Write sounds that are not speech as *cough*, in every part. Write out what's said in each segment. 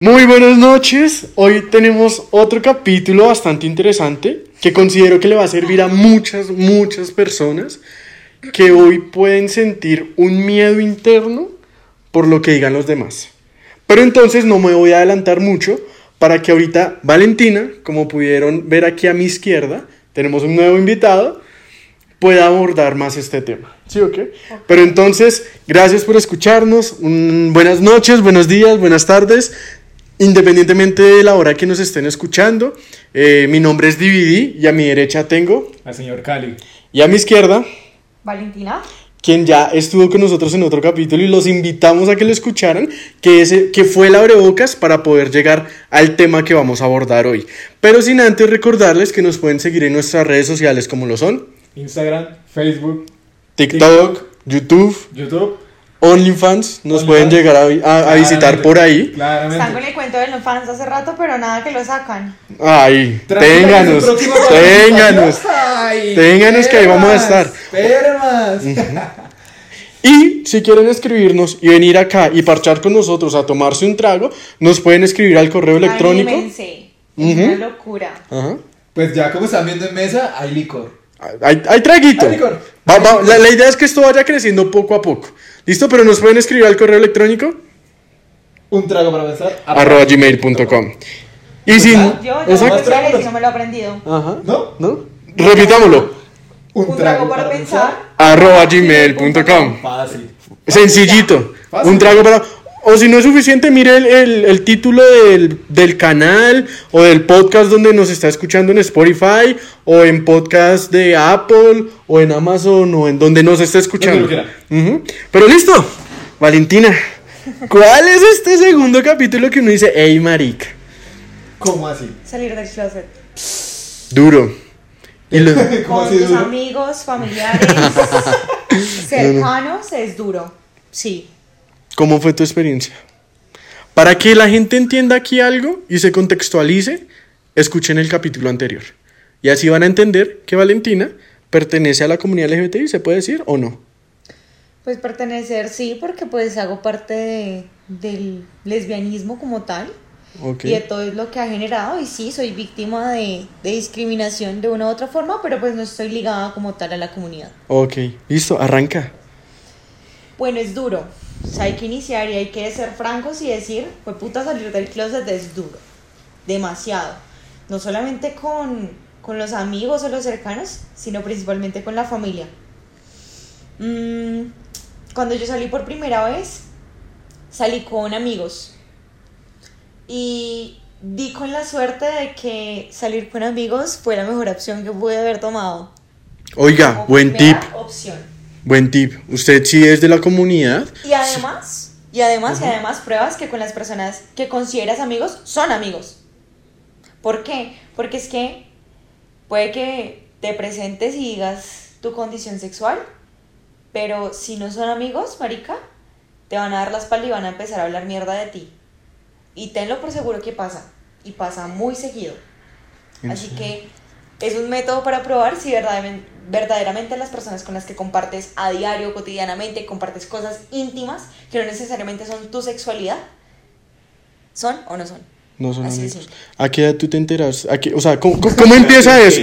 Muy buenas noches, hoy tenemos otro capítulo bastante interesante que considero que le va a servir a muchas, muchas personas que hoy pueden sentir un miedo interno por lo que digan los demás. Pero entonces no me voy a adelantar mucho para que ahorita Valentina, como pudieron ver aquí a mi izquierda, tenemos un nuevo invitado, pueda abordar más este tema. ¿Sí o qué? Pero entonces, gracias por escucharnos. un- buenas noches, buenos días, buenas tardes. Independientemente de la hora que nos estén escuchando, eh, mi nombre es DVD y a mi derecha tengo, Al señor Cali. y a mi izquierda, Valentina. quien ya estuvo con nosotros en otro capítulo y los invitamos a que lo escucharan, que, ese, que fue el abrebocas para poder llegar al tema que vamos a abordar hoy. Pero sin antes recordarles que nos pueden seguir en nuestras redes sociales como lo son Instagram, Facebook, TikTok, YouTube, YouTube. OnlyFans, nos OnlyFans. pueden llegar a, vi- a- a visitar Claramente, por ahí. Están con Claramente. el cuento de los fans hace rato, pero nada que lo sacan. Ay, ténganos, ténganos. Ay, Ténganos que ahí vamos a estar. espermas. Y si quieren escribirnos y venir acá y parchar con nosotros a tomarse un trago, nos pueden escribir al correo electrónico. Anímense. Es Ujú. una locura. Ajá. Pues ya como están viendo en mesa, hay licor. Hay, hay traguito. Hay licor. Va- va- la, la idea es que esto vaya creciendo poco a poco. ¿Listo? Pero nos pueden escribir al correo electrónico Un trago para pensar. arroba gmail.com. Y sin... Ah, Yo, yo Exacto. no sé si no me lo he aprendido. Ajá. ¿No? ¿No? Repitámoslo. Un trago para pensar. arroba gmail.com. Fácil. Sencillito. Fácil. Un trago para... O si no es suficiente, mire el, el- el título del, del canal o del podcast donde nos está escuchando en Spotify o en podcast de Apple o en Amazon o en donde nos esté escuchando. Pero listo. Valentina, ¿cuál es este segundo capítulo que uno dice, hey marica? ¿Cómo así? Salir del closet. Duro. *laughs* Y lo- ¿Cómo Con así tus duro? amigos, familiares, *laughs* cercanos, es duro. Sí. ¿Cómo fue tu experiencia? Para que la gente entienda aquí algo y se contextualice, escuchen el capítulo anterior. Y así van a entender que Valentina pertenece a la comunidad LGBTI, ¿se puede decir o no? Pues pertenecer, sí, porque pues hago parte de- del lesbianismo como tal. Ok. Y de todo lo que ha generado. Y sí, soy víctima de, de discriminación de una u otra forma, pero pues no estoy ligada como tal a la comunidad. Ok, listo, arranca. Bueno, es duro. O sea, hay que iniciar y hay que ser francos y decir, pues puta, salir del closet es duro. Demasiado. No solamente con, con los amigos o los cercanos, sino principalmente con la familia. Mm, cuando yo salí por primera vez, salí con amigos. Y di con la suerte de que salir con amigos fue la mejor opción que pude haber tomado. Oiga, Como buen tip, opción. Buen tip. Usted sí es de la comunidad. Y además, y además, y además pruebas que con las personas que consideras amigos son amigos. ¿Por qué? Porque es que puede que te presentes y digas tu condición sexual, pero si no son amigos, marica, te van a dar la espalda y van a empezar a hablar mierda de ti. Y tenlo por seguro que pasa. Y pasa muy seguido. ¿En Así que es un método para probar si verdaderamente, verdaderamente las personas con las que compartes a diario, cotidianamente, compartes cosas íntimas que no necesariamente son tu sexualidad, son o no son. No son Así amigos. ¿A qué edad tú te enteras? ¿A qué- o sea, ¿cómo, cómo- cómo *laughs* empieza eso?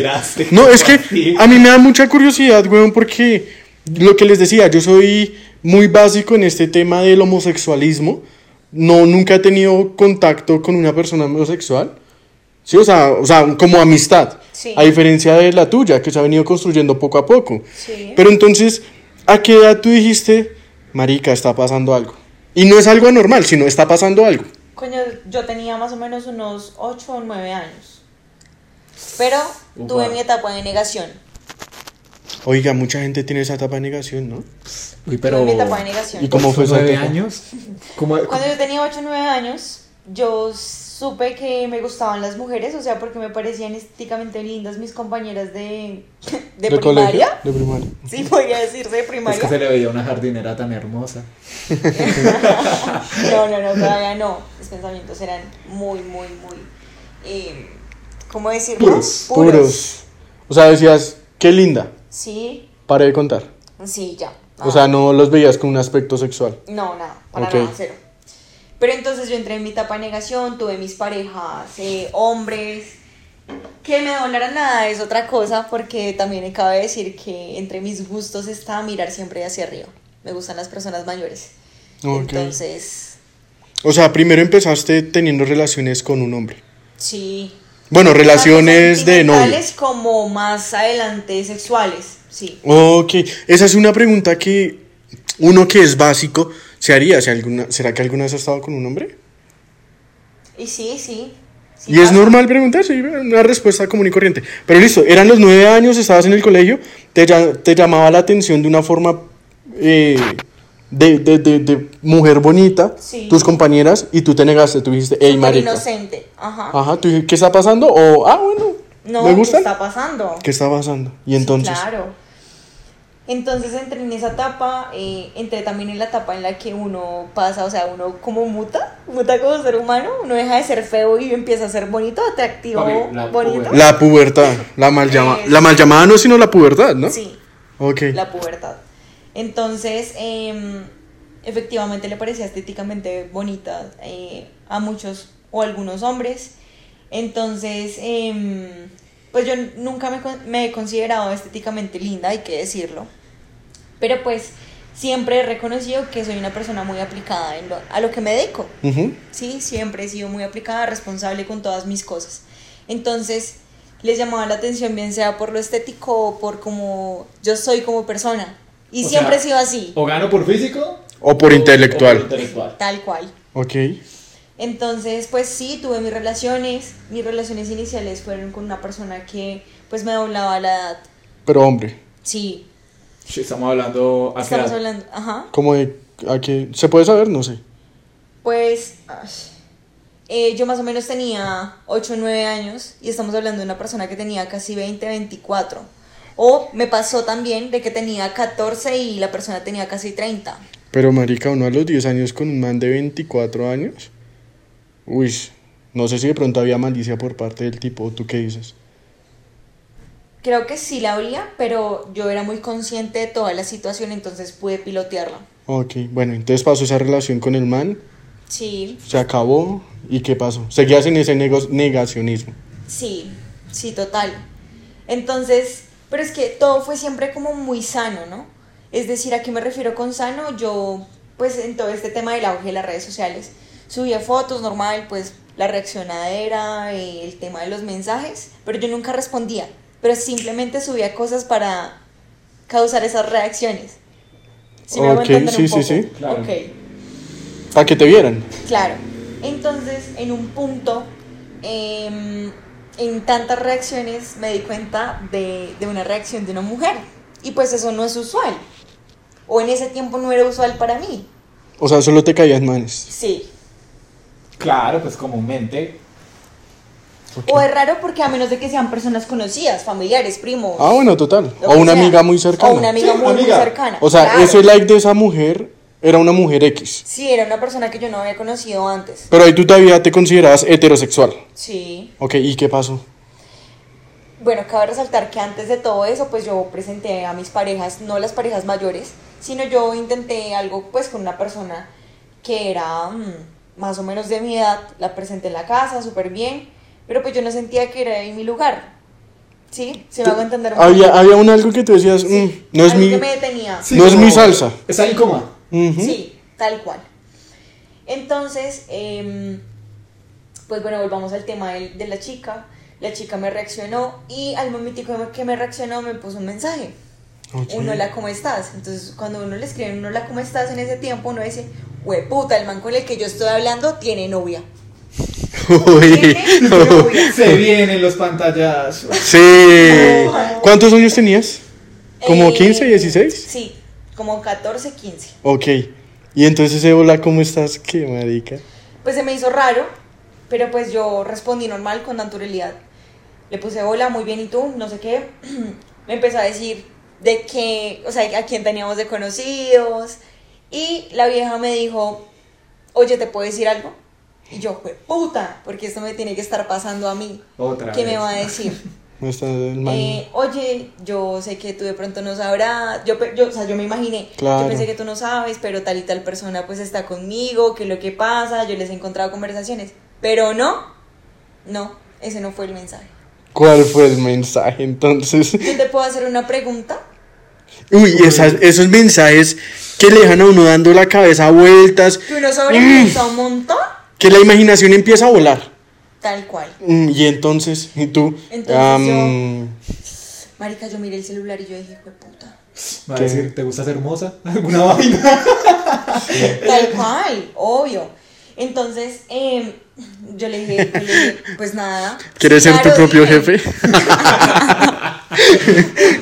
No, es que *laughs* a mí me da mucha curiosidad, weón, porque lo que les decía, yo soy muy básico en este tema del homosexualismo. No, nunca he tenido contacto con una persona homosexual. Sí, o sea, o sea, como amistad. Sí. A diferencia de la tuya, que se ha venido construyendo poco a poco. Sí. Pero entonces, ¿a qué edad tú dijiste, marica, está pasando algo? Y no es algo anormal, sino está pasando algo. Coño, yo tenía más o menos unos 8 o 9 años. Pero Upa. tuve mi etapa de negación. Oiga, mucha gente tiene esa etapa de negación, ¿no? Uy, Tuve mi etapa de negación. ¿Y cómo fue esa ¿Nueve etapa? años? ¿Cómo? Cuando yo tenía 8 o 9 años, yo supe que me gustaban las mujeres, o sea, porque me parecían estéticamente lindas mis compañeras de, *laughs* de, ¿De primaria. colegio? De primaria. Sí, podría decirse de Es primaria. que se le veía una jardinera tan hermosa. *laughs* No, no, no, todavía no. Mis pensamientos eran muy, muy, muy. eh, ¿Cómo decirlo? Puros. Puros. O sea, decías, qué linda. Sí, Paré de contar. sí, ya. O sea, no los veías con un aspecto sexual. No, nada, para Ok. nada, cero. Pero entonces yo entré en mi etapa de negación, tuve mis parejas, eh, hombres, que me doblaran nada es otra cosa, porque también cabe decir que entre mis gustos está mirar siempre hacia arriba. Me gustan las personas mayores. Ok. Entonces, O sea, primero empezaste teniendo relaciones con un hombre. sí. Bueno, relaciones de novio. como más adelante sexuales, sí. Ok, esa es una pregunta que uno que es básico se haría. Si alguna, ¿Será que alguna vez has estado con un hombre? Y sí, sí. sí y es normal preguntar, sí, una respuesta común y corriente. Pero listo, eran los nueve años, estabas en el colegio, te, lla- te llamaba la atención de una forma eh, de, de, de, de mujer bonita, Sí. tus compañeras, y tú te negaste, tú dijiste, hey, marica. inocente. Ajá. Ajá, tú dijiste, ¿qué está pasando? O, ah, bueno, No, ¿me ¿qué gusta? está pasando? ¿Qué está pasando? Y Sí, entonces, claro. Entonces entré en esa etapa, eh, entré también en la etapa en la que uno pasa, o sea, uno como muta, muta como ser humano, uno deja de ser feo y empieza a ser bonito, atractivo, Papi, la bonito. pubertad. la pubertad, la mal llamada, Eso. la mal llamada no, sino la pubertad, ¿no? Sí, Ok. la pubertad. Entonces, em, efectivamente le parecía estéticamente bonita eh, a muchos o algunos hombres. Entonces, em, pues yo nunca me, he considerado estéticamente linda, hay que decirlo. Pero pues siempre he reconocido que soy una persona muy aplicada en lo- a lo que me dedico. Sí, siempre he sido muy aplicada, responsable con todas mis cosas. Entonces, les llamaba la atención, bien sea por lo estético o por cómo yo soy como persona. Y O siempre sea, he sido así, O gano por físico. O por o- intelectual. o por intelectual. tal cual. Ok. Entonces, pues sí, tuve mis relaciones. Mis relaciones iniciales fueron con una persona que pues me doblaba la edad. Pero hombre, Sí, Sí, Estamos hablando. ¿a qué estamos edad? hablando, ajá. como de a qué se puede saber, no sé. Pues ay, eh, yo más o menos tenía 8 o 9 años y estamos hablando de una persona que tenía casi 20, 24. O me pasó también de que tenía 14 y la persona tenía casi 30. Pero marica, uno a los 10 años con un man de 24 años. Uy, no sé si de pronto había malicia por parte del tipo, ¿tú qué dices? Creo que sí la había, pero yo era muy consciente de toda la situación, entonces pude pilotearla. Ok, bueno, entonces pasó esa relación con el man, Sí, se acabó, ¿y qué pasó? Seguías en ese negacionismo. sí, sí, total. Entonces, pero es que todo fue siempre como muy sano, ¿no? Es decir, ¿a qué me refiero con sano? Yo, pues en todo este tema del auge de las redes sociales, subía fotos normal, pues la reaccionadera, eh, el tema de los mensajes, pero yo nunca respondía, pero simplemente subía cosas para causar esas reacciones. ¿Sí me Ok, sí, un sí, poco? sí. Claro. Ok. Para que te vieran. Claro. Entonces, en un punto, em, en tantas reacciones, me di cuenta de, de una reacción de una mujer. Y pues eso no es usual. O en ese tiempo no era usual para mí. O sea, solo te caían manes. Sí. Claro, pues comúnmente. O es raro porque a menos de que sean personas conocidas, familiares, primos. Ah, bueno, total. O una sea. amiga muy cercana. O una amiga Sí, muy, muy cercana. O sea, Claro. ese like de esa mujer era una mujer X. Sí, era una persona que yo no había conocido antes. Pero ahí tú todavía te considerabas heterosexual. Sí. Ok, ¿y qué pasó? Bueno, cabe resaltar que antes de todo eso, pues yo presenté a mis parejas, no las parejas mayores, sino yo intenté algo pues con una persona que era mm, más o menos de mi edad, la presenté en la casa, súper bien, pero pues yo no sentía que era en mi lugar. ¿Sí? Se me hago entender un Había, poco. había un algo que tú decías, Sí, "Mm, no es mi... que me detenía. Sí, No es mi salsa. Está incómoda. Ujú. Sí, tal cual. Entonces, em, pues bueno, volvamos al tema del- de, la chica. La chica me reaccionó y al momentico que me reaccionó me puso un mensaje. Ok. Uno, la, ¿cómo estás? Entonces, cuando uno le escribe, uno, la, ¿cómo estás? En ese tiempo, uno dice, puta, el man con el que yo estoy hablando tiene novia. Uy. Tiene novia. Se vienen los pantallazos. Sí. ¿Cuántos años tenías? ¿Como Eh, 15, 16? Sí, como 14, 15. Ok. Y entonces, hola, ¿cómo estás? Qué marica. Pues se me hizo raro, pero pues yo respondí normal, con naturalidad. Le puse hola, muy bien, ¿y tú? No sé qué. *clears throat* me empezó a decir de que, o sea, a quién teníamos de conocidos. Y la vieja me dijo, oye, ¿te puedo decir algo? Y yo, fue puta, porque esto me tiene que estar pasando a mí. Otra ¿Qué vez. me va a decir? *laughs* Eh, oye, yo sé que tú de pronto no sabrás, yo, yo, o sea, yo me imaginé, Claro. yo pensé que tú no sabes, pero tal y tal persona pues está conmigo, que lo que pasa, yo les he encontrado conversaciones, pero no, no, ese no fue el mensaje. ¿Cuál fue el mensaje entonces? Yo te puedo hacer una pregunta, Uy, esas- esos mensajes que le dejan a uno dando la cabeza vueltas, que uno sobrepiensa un montón, que la imaginación empieza a volar. tal cual. Mm, Y entonces, ¿y tú? Entonces Am, Marica, yo miré el celular y yo dije, "Jue puta. Va a ¿Qué? decir, ¿te gusta ser hermosa? *laughs* ¿Alguna vaina? *laughs* Tal cual, obvio. Entonces, em, yo le dije, yo le dije, pues nada. ¿Quieres ser tu propio dime. jefe? *laughs*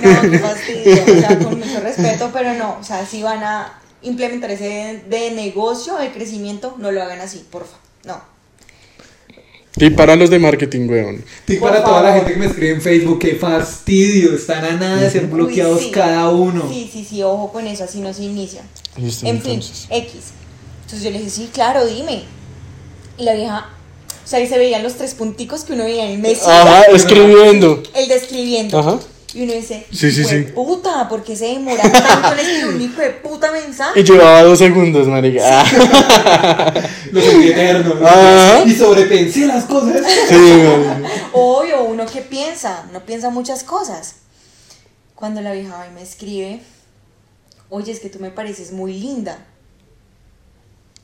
No, qué fastidio, o sea, con mucho respeto, pero no, o sea, si van a implementar ese de negocio, de crecimiento, no lo hagan así, porfa, no. Y para los de marketing, weón. Y para toda la gente que me escribe en Facebook, qué fastidio, están a nada de ser Uy, bloqueados sí. cada uno. Sí, sí, sí, ojo con eso, así no se inicia. Listo, En fin. X. Entonces yo le dije, sí, claro, dime. Y la vieja, o sea, ahí se veían los tres punticos que uno veía en Messi. Ajá, escribiendo. El describiendo. Ajá. Y uno dice, Sí, sí, sí. puta, ¿por qué se demora tanto en escribir un hijo de puta mensaje? Y llevaba dos segundos, marica. Ah, Los sentí eternos. Ajá. Y sobrepensé las cosas. sí. Obvio, uno que piensa, uno piensa muchas cosas. Cuando la vieja va y me escribe, oye, es que tú me pareces muy linda.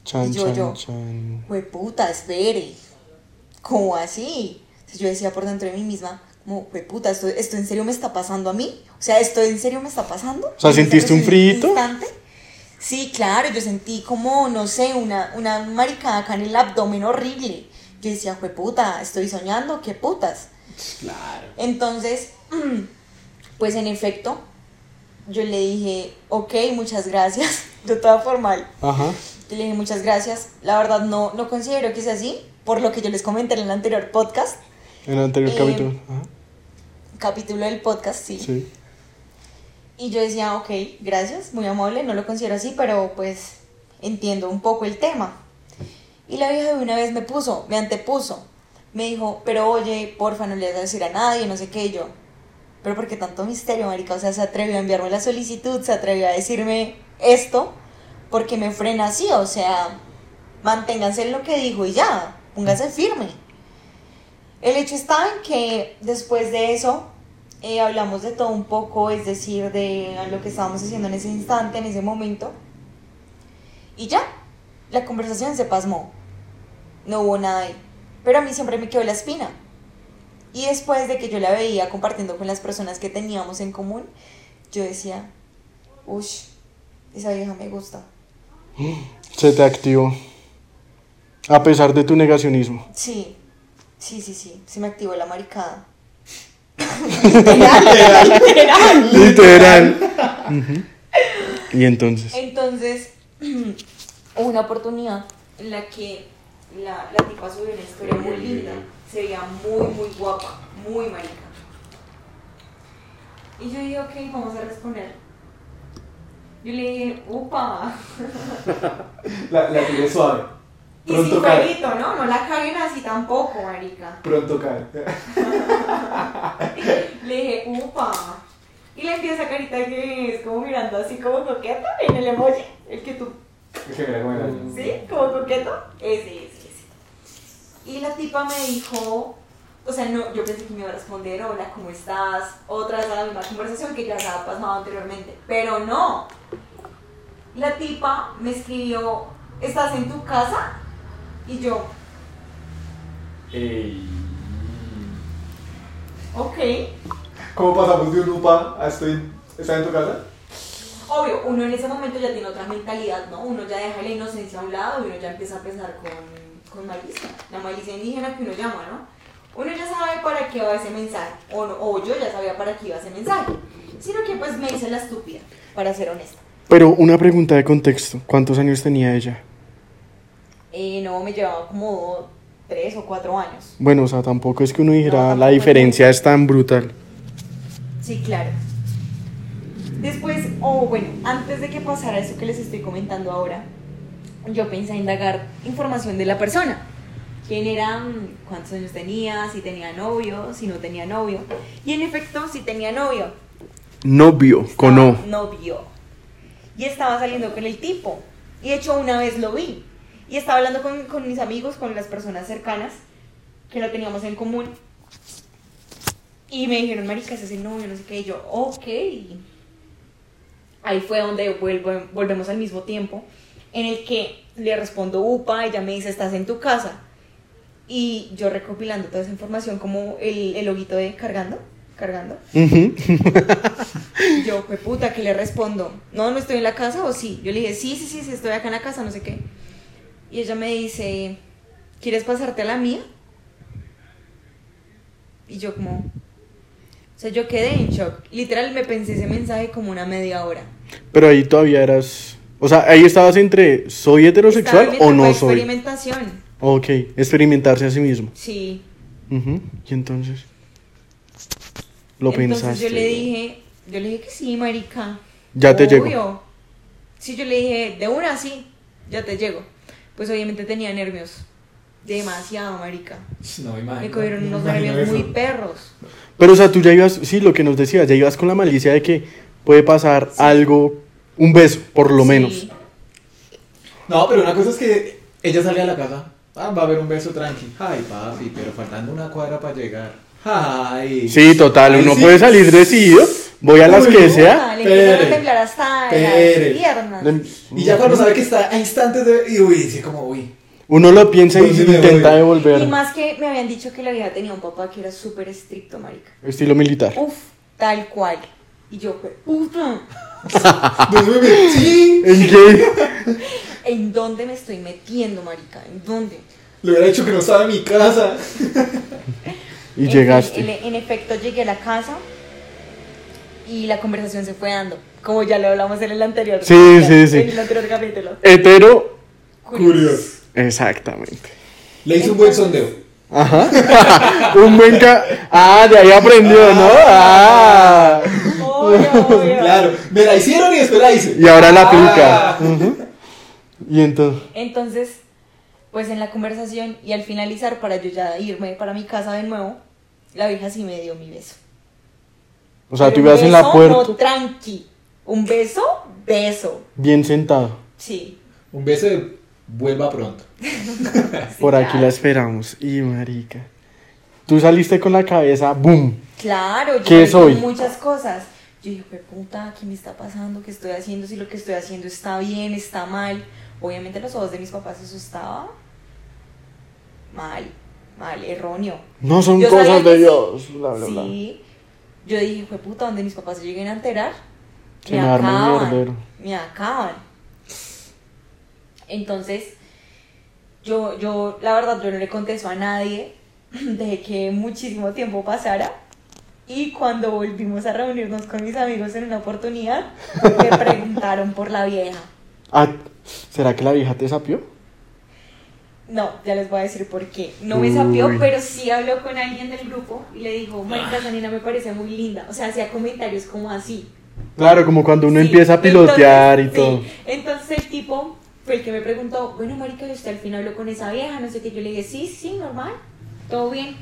Chan, Y yo, chan, yo. chan. Güey, puta, espere. ¿Cómo así? Entonces yo decía por dentro de mí misma, como, puta, ¿esto, ¿esto en serio me está pasando a mí? O sea, ¿esto en serio me está pasando? O sea, ¿En ese ¿sentiste un frío? Sí, claro, yo sentí como, no sé, una, una maricada acá en el abdomen horrible. Yo decía, güey, puta, estoy soñando, qué putas. Claro. Entonces, *clears throat* pues en efecto, yo le dije, ok, muchas gracias, *laughs* de toda formal. Ajá. Yo le dije, muchas gracias. La verdad, no, no considero que sea así, por lo que yo les comenté en el anterior podcast, En el anterior Eh, capítulo. Ajá. capítulo del podcast, sí. Sí. Y yo decía, ok, gracias, muy amable, no lo considero así, pero pues entiendo un poco el tema. Y la vieja de una vez me puso, me antepuso, me dijo, pero oye, porfa, no le vas a decir a nadie, no sé qué, y yo. Pero ¿por qué tanto misterio, marica? O sea, se atrevió a enviarme la solicitud, se atrevió a decirme esto, porque me frena así, o sea, manténganse en lo que dijo y ya, pónganse firme. El hecho está en que después de eso eh, hablamos de todo un poco, es decir, de lo que estábamos haciendo en ese instante, en ese momento. Y ya, la conversación se pasmó. No hubo nada ahí. Pero a mí siempre me quedó la espina. Y después de que yo la veía compartiendo con las personas que teníamos en común, yo decía, uff, esa vieja me gusta. *gasps* Se te activó. A pesar de tu negacionismo. Sí, sí, sí, sí, se me activó la maricada. literal, literal. Literal. Y entonces. Entonces, *clears throat* hubo una oportunidad en la que la, la tipa subió una historia muy linda, se veía muy, muy guapa, muy marica. Y yo dije, ok, vamos a responder. Yo le dije, upa. La, la tiré suave. Y Pronto sin cae. jueguito, ¿no? No la caguen así tampoco, marica. Pronto cae. *laughs* Le dije, upa. Y le empieza esa carita que es como mirando así como coqueta en el emoji, el que tú Que mira. ¿Sí? Como coqueto. Ese, ese, ese. Y la tipa me dijo, o sea, no, yo pensé que me iba a responder, hola, ¿cómo estás? Otra vez la misma conversación que ya se había pasado anteriormente. Pero no. La tipa me escribió, ¿estás en tu casa? Y yo, Ey. ok. ¿Cómo pasamos de un lupa a estoy. ¿Estás en tu casa? Obvio, uno en ese momento ya tiene otra mentalidad, ¿no? Uno ya deja la inocencia a un lado y uno ya empieza a pensar con, con malicia. La malicia indígena que uno llama, ¿no? Uno ya sabe para qué va ese mensaje, o, no- o yo ya sabía para qué iba ese mensaje. Sino que pues me hice la estúpida, para ser honesta. Pero una pregunta de contexto. ¿Cuántos años tenía ella? Eh, no, me llevaba como tres o cuatro años. Bueno, o sea, tampoco es que uno dijera No, la diferencia es tan brutal. Sí, claro. Después, o bueno, antes de que pasara eso que les estoy comentando ahora, yo pensé en indagar información de la persona. quién era, cuántos años tenía, si tenía novio, si no tenía novio. Y en efecto, si tenía novio. Novio, con O. Novio. Y estaba saliendo con el tipo. Y de hecho una vez lo vi. Y estaba hablando con, con mis amigos, con las personas cercanas, que lo teníamos en común. Y me dijeron, marica, ese es el novio, no sé qué. Y yo, ok. Ahí fue donde vuelvo, volvemos al mismo tiempo, en el que le respondo, upa, ella me dice, estás en tu casa. Y yo recopilando toda esa información, como el, el loguito de cargando, cargando. Yo, fue puta, que le respondo? No, no estoy en la casa o sí. Yo le dije, sí, sí, sí, sí, estoy acá en la casa, no sé qué. Y ella me dice, ¿quieres pasarte a la mía? Y yo como, o sea, yo quedé en shock. Literal me pensé ese mensaje como una media hora. Pero ahí todavía eras. O sea, ahí estabas entre ¿soy heterosexual o no soy? experimentación. Ok, experimentarse a sí mismo. Sí. Ujú, Y entonces. Lo Entonces pensaste. yo le dije, yo le dije que sí, marica. Ya te llegó. Sí, yo le dije, de una sí, ya te llego. Pues obviamente tenía nervios. Demasiado, marica. *laughs* No imagino. Me cogieron no unos nervios muy perros. Pero, o sea, tú ya ibas, sí, lo que nos decías, ya ibas con la malicia de que puede pasar algo, un beso, por lo Sí. menos. No, pero una cosa es que ella sale a la casa. Ah, va a haber un beso tranqui. Ay, papi, pero faltando una cuadra para llegar. Ay. Sí, total, Ay, uno sí. puede salir decidido, voy a las Uy, que sea. Le empezaron a temblar hasta Pere. las piernas. Y ya cuando sabe que está a instantes de. Y uy, dice como, uy. Uno lo piensa y ¿Dónde me intenta devolver. Y más que me habían dicho que la vieja tenía un papá que era súper estricto, marica. Estilo militar. Uf, tal cual. Y yo, fue, puta, ¿Dónde me metí? ¿En qué? ¿en dónde me estoy metiendo, marica? ¿En dónde? Le hubiera dicho que no estaba en mi casa. Y En llegaste. En, en efecto, llegué a la casa y la conversación se fue dando. Como ya lo hablamos en el anterior. Sí, sí, sí. En el anterior capítulo. Hetero, Curioso. exactamente. Le hice un buen sondeo. Ajá. *laughs* un buen ca... Ah, de ahí aprendió, ¿no? Ah. Obvio, obvio. Claro, me la hicieron y después la hice. Y ahora la Ah. aplica. Ujú. Y entonces. Entonces, pues en la conversación y al finalizar para yo ya irme para mi casa de nuevo, la vieja sí me dio mi beso. O sea, tú ibas en la puerta, No, tranqui. Un beso, beso. bien sentado. Sí. Un beso de vuelva pronto. *laughs* Por aquí la esperamos. Y marica. Tú saliste con la cabeza, boom. Claro, yo ¿Qué soy? muchas cosas. Yo dije, "Jue puta, ¿qué me está pasando? ¿Qué estoy haciendo? Si lo que estoy haciendo está bien, está mal. Obviamente los ojos de mis papás eso estaba mal, mal, erróneo. No son Yo cosas de sí. Dios. Bla, bla, bla. Sí. Yo dije, fue puta, donde mis papás se lleguen a enterar, me el acaban. Me acaban. Entonces, yo, yo, la verdad, yo no le contesto a nadie. *clears throat* Dejé que muchísimo tiempo pasara. Y cuando volvimos a reunirnos con mis amigos en una oportunidad, me *laughs* preguntaron por la vieja. Ah, ¿será que la vieja te sapió? No, ya les voy a decir por qué. No me sapió, pero sí habló con alguien del grupo y le dijo, marica, esa nena me parece muy linda. O sea, hacía comentarios como así. Claro, como cuando uno Sí, empieza a pilotear entonces, y todo. sí. Entonces el tipo fue el que me preguntó, bueno, marica, ¿y usted al fin habló con esa vieja? No sé qué. Yo le dije, sí, sí, normal, todo bien.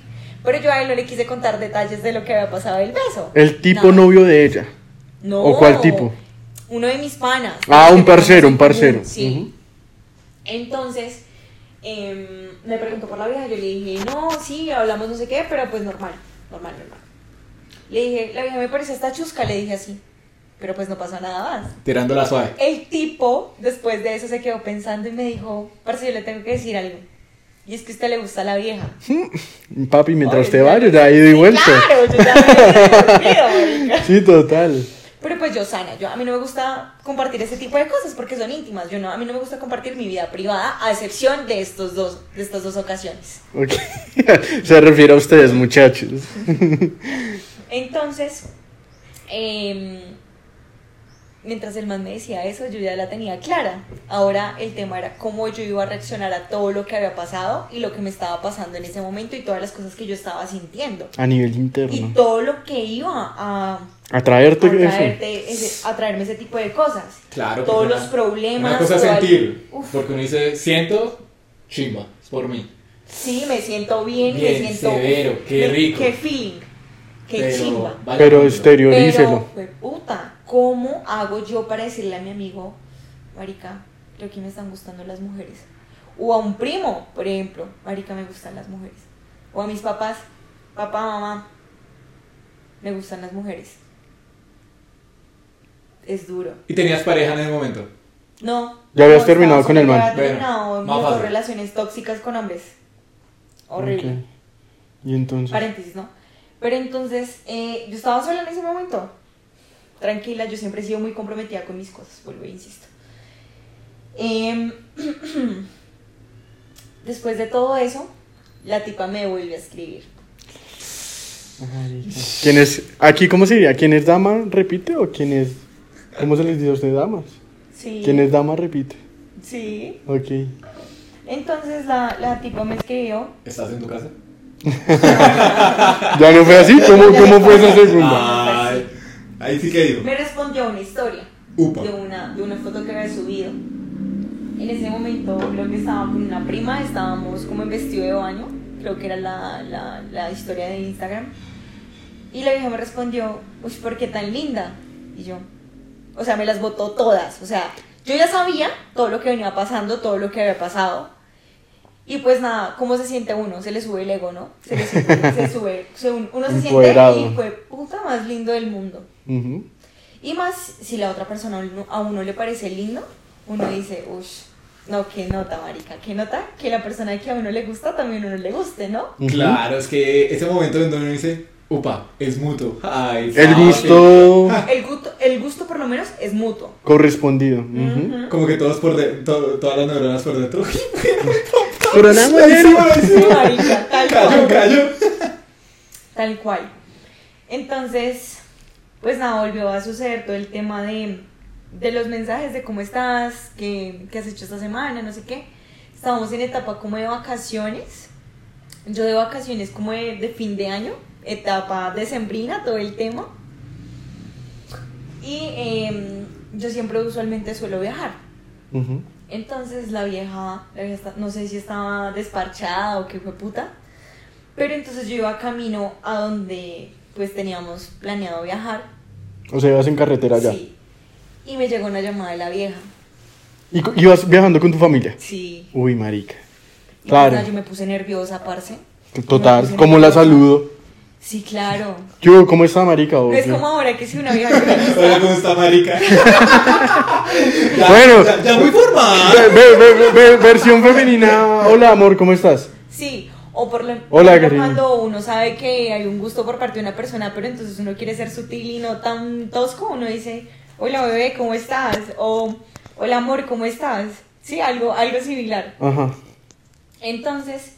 Pero yo a él no le quise contar detalles de lo que había pasado del beso. El tipo Nada. novio de ella. No. ¿O cuál tipo? Uno de mis panas. Ah, un parcero, un parcero. Sí. Entonces, em, me preguntó por la vieja, yo le dije, no, sí, hablamos no sé qué, pero pues normal, normal, normal. Le dije, la vieja me parece esta chusca, le dije así, pero pues no pasó nada más. Tirando la suave. El tipo, después de eso, se quedó pensando y me dijo, parce, yo le tengo que decir algo. Y es que a usted le gusta la vieja. *laughs* Papi, mientras Oye, usted va, yo ya he ido y vuelto. Claro, yo ya me he dormido, marica. *laughs* Sí, total. Pero pues yo sana, yo a mí no me gusta compartir ese tipo de cosas porque son íntimas. Yo no, a mí no me gusta compartir mi vida privada a excepción de estos dos, de estas dos ocasiones. Ok. *laughs* Se refiere a ustedes, muchachos. *laughs* Entonces, em, mientras el man me decía eso, yo ya la tenía clara. Ahora el tema era cómo yo iba a reaccionar a todo lo que había pasado y lo que me estaba pasando en ese momento y todas las cosas que yo estaba sintiendo. A nivel Y interno. todo lo que iba a, Atraerte a, eso. traerte ese- a traerme ese tipo de cosas. Claro. Todos porque los una- problemas. Una cosa sentir. Uf. Porque uno dice, siento, chimba, es por mí. Sí, me siento bien, y me Bien, siento. severo, qué rico. Qué feeling. Qué Pero chimba. Pero exteriorícelo. Pero, puta, ¿cómo hago yo para decirle a mi amigo, Marica, creo que me están gustando las mujeres? O a un primo, por ejemplo, Marica, me gustan las mujeres. O a mis papás, papá, mamá, me gustan las mujeres. Es duro. ¿Y tenías pareja en ese momento? No. Ya habías no, terminado con el man. ya había terminado Bueno, relaciones tóxicas con hombres. Horrible. Y entonces. Paréntesis, ¿no? Pero entonces, eh, yo estaba sola en ese momento. Tranquila, yo siempre he sido muy comprometida con mis cosas, vuelvo e insisto. Em, *clears throat* después de todo eso, la tipa me vuelve a escribir. ¿Quién es? Aquí, ¿cómo se diría? ¿Quién es dama repite o quién es? ¿Cómo se les dice a usted damas? Sí. ¿Quién es dama repite? Sí. Ok. Entonces la, la tipa me escribió. ¿Estás en tu casa? *laughs* ¿Ya no fue así? ¿Cómo, cómo fue esa segunda? Ahí sí que digo. Me respondió una historia. Upa. de una, de una foto que había subido. En ese momento creo que estaba con una prima, estábamos como en vestido de baño, creo que era la, la, la historia de Instagram. Y la vieja me respondió, uy, ¿por qué tan linda? Y yo, o sea, me las votó todas, o sea, yo ya sabía todo lo que venía pasando, todo lo que había pasado. Y pues nada, ¿cómo se siente uno? Se le sube el ego, ¿no? Se le *laughs* sube, se sube, se- uno se siente Empoderado. y fue puta más lindo del mundo. Ujú. Y más, si la otra persona a uno le parece lindo, uno dice, uff, no, qué nota, marica, qué nota que la persona que a uno le gusta también a uno le guste, ¿no? Ujú. Claro, es que ese momento en donde uno dice, upa, es mutuo. Ay, El gusto *laughs* El gusto, el gusto por lo menos es mutuo. correspondido. Ujú. Ujú. Como que todos por de, to- todas las neuronas por dentro. *laughs* Coronamos. Sí, marica, tal cayó, cual. cayó. Tal cual. Entonces, pues nada, volvió a suceder todo el tema de, de los mensajes de cómo estás, qué, qué has hecho esta semana, no sé qué. Estábamos en etapa como de vacaciones. Yo de vacaciones como de, de fin de año, etapa decembrina, todo el tema. Y em, yo siempre usualmente suelo viajar. Ujú. Entonces la vieja, la vieja está- no sé si estaba desparchada o qué fue puta, pero entonces yo iba camino a donde pues teníamos planeado viajar. O sea, ibas en carretera ya. Sí. Y me llegó una llamada de la vieja. ¿Y ibas viajando con tu familia? Sí. Uy, marica. Y Claro. yo me puse nerviosa, parce. Total. ¿Cómo la saludo? Sí, claro. Yo, ¿cómo está, marica? No es Obvio. como ahora que si una vieja Hola, ¿cómo está, marica? *laughs* Ya, Bueno. Ya, ya muy formal. Ve- ve- ve- ve- versión femenina. Hola, amor, ¿cómo estás? Sí, o por lo Hola, por ejemplo, cariño. cuando uno sabe que hay un gusto por parte de una persona, pero entonces uno quiere ser sutil y no tan tosco, uno dice, hola bebé, ¿cómo estás? O hola amor, ¿cómo estás? Sí, algo, algo similar. Ajá. Entonces,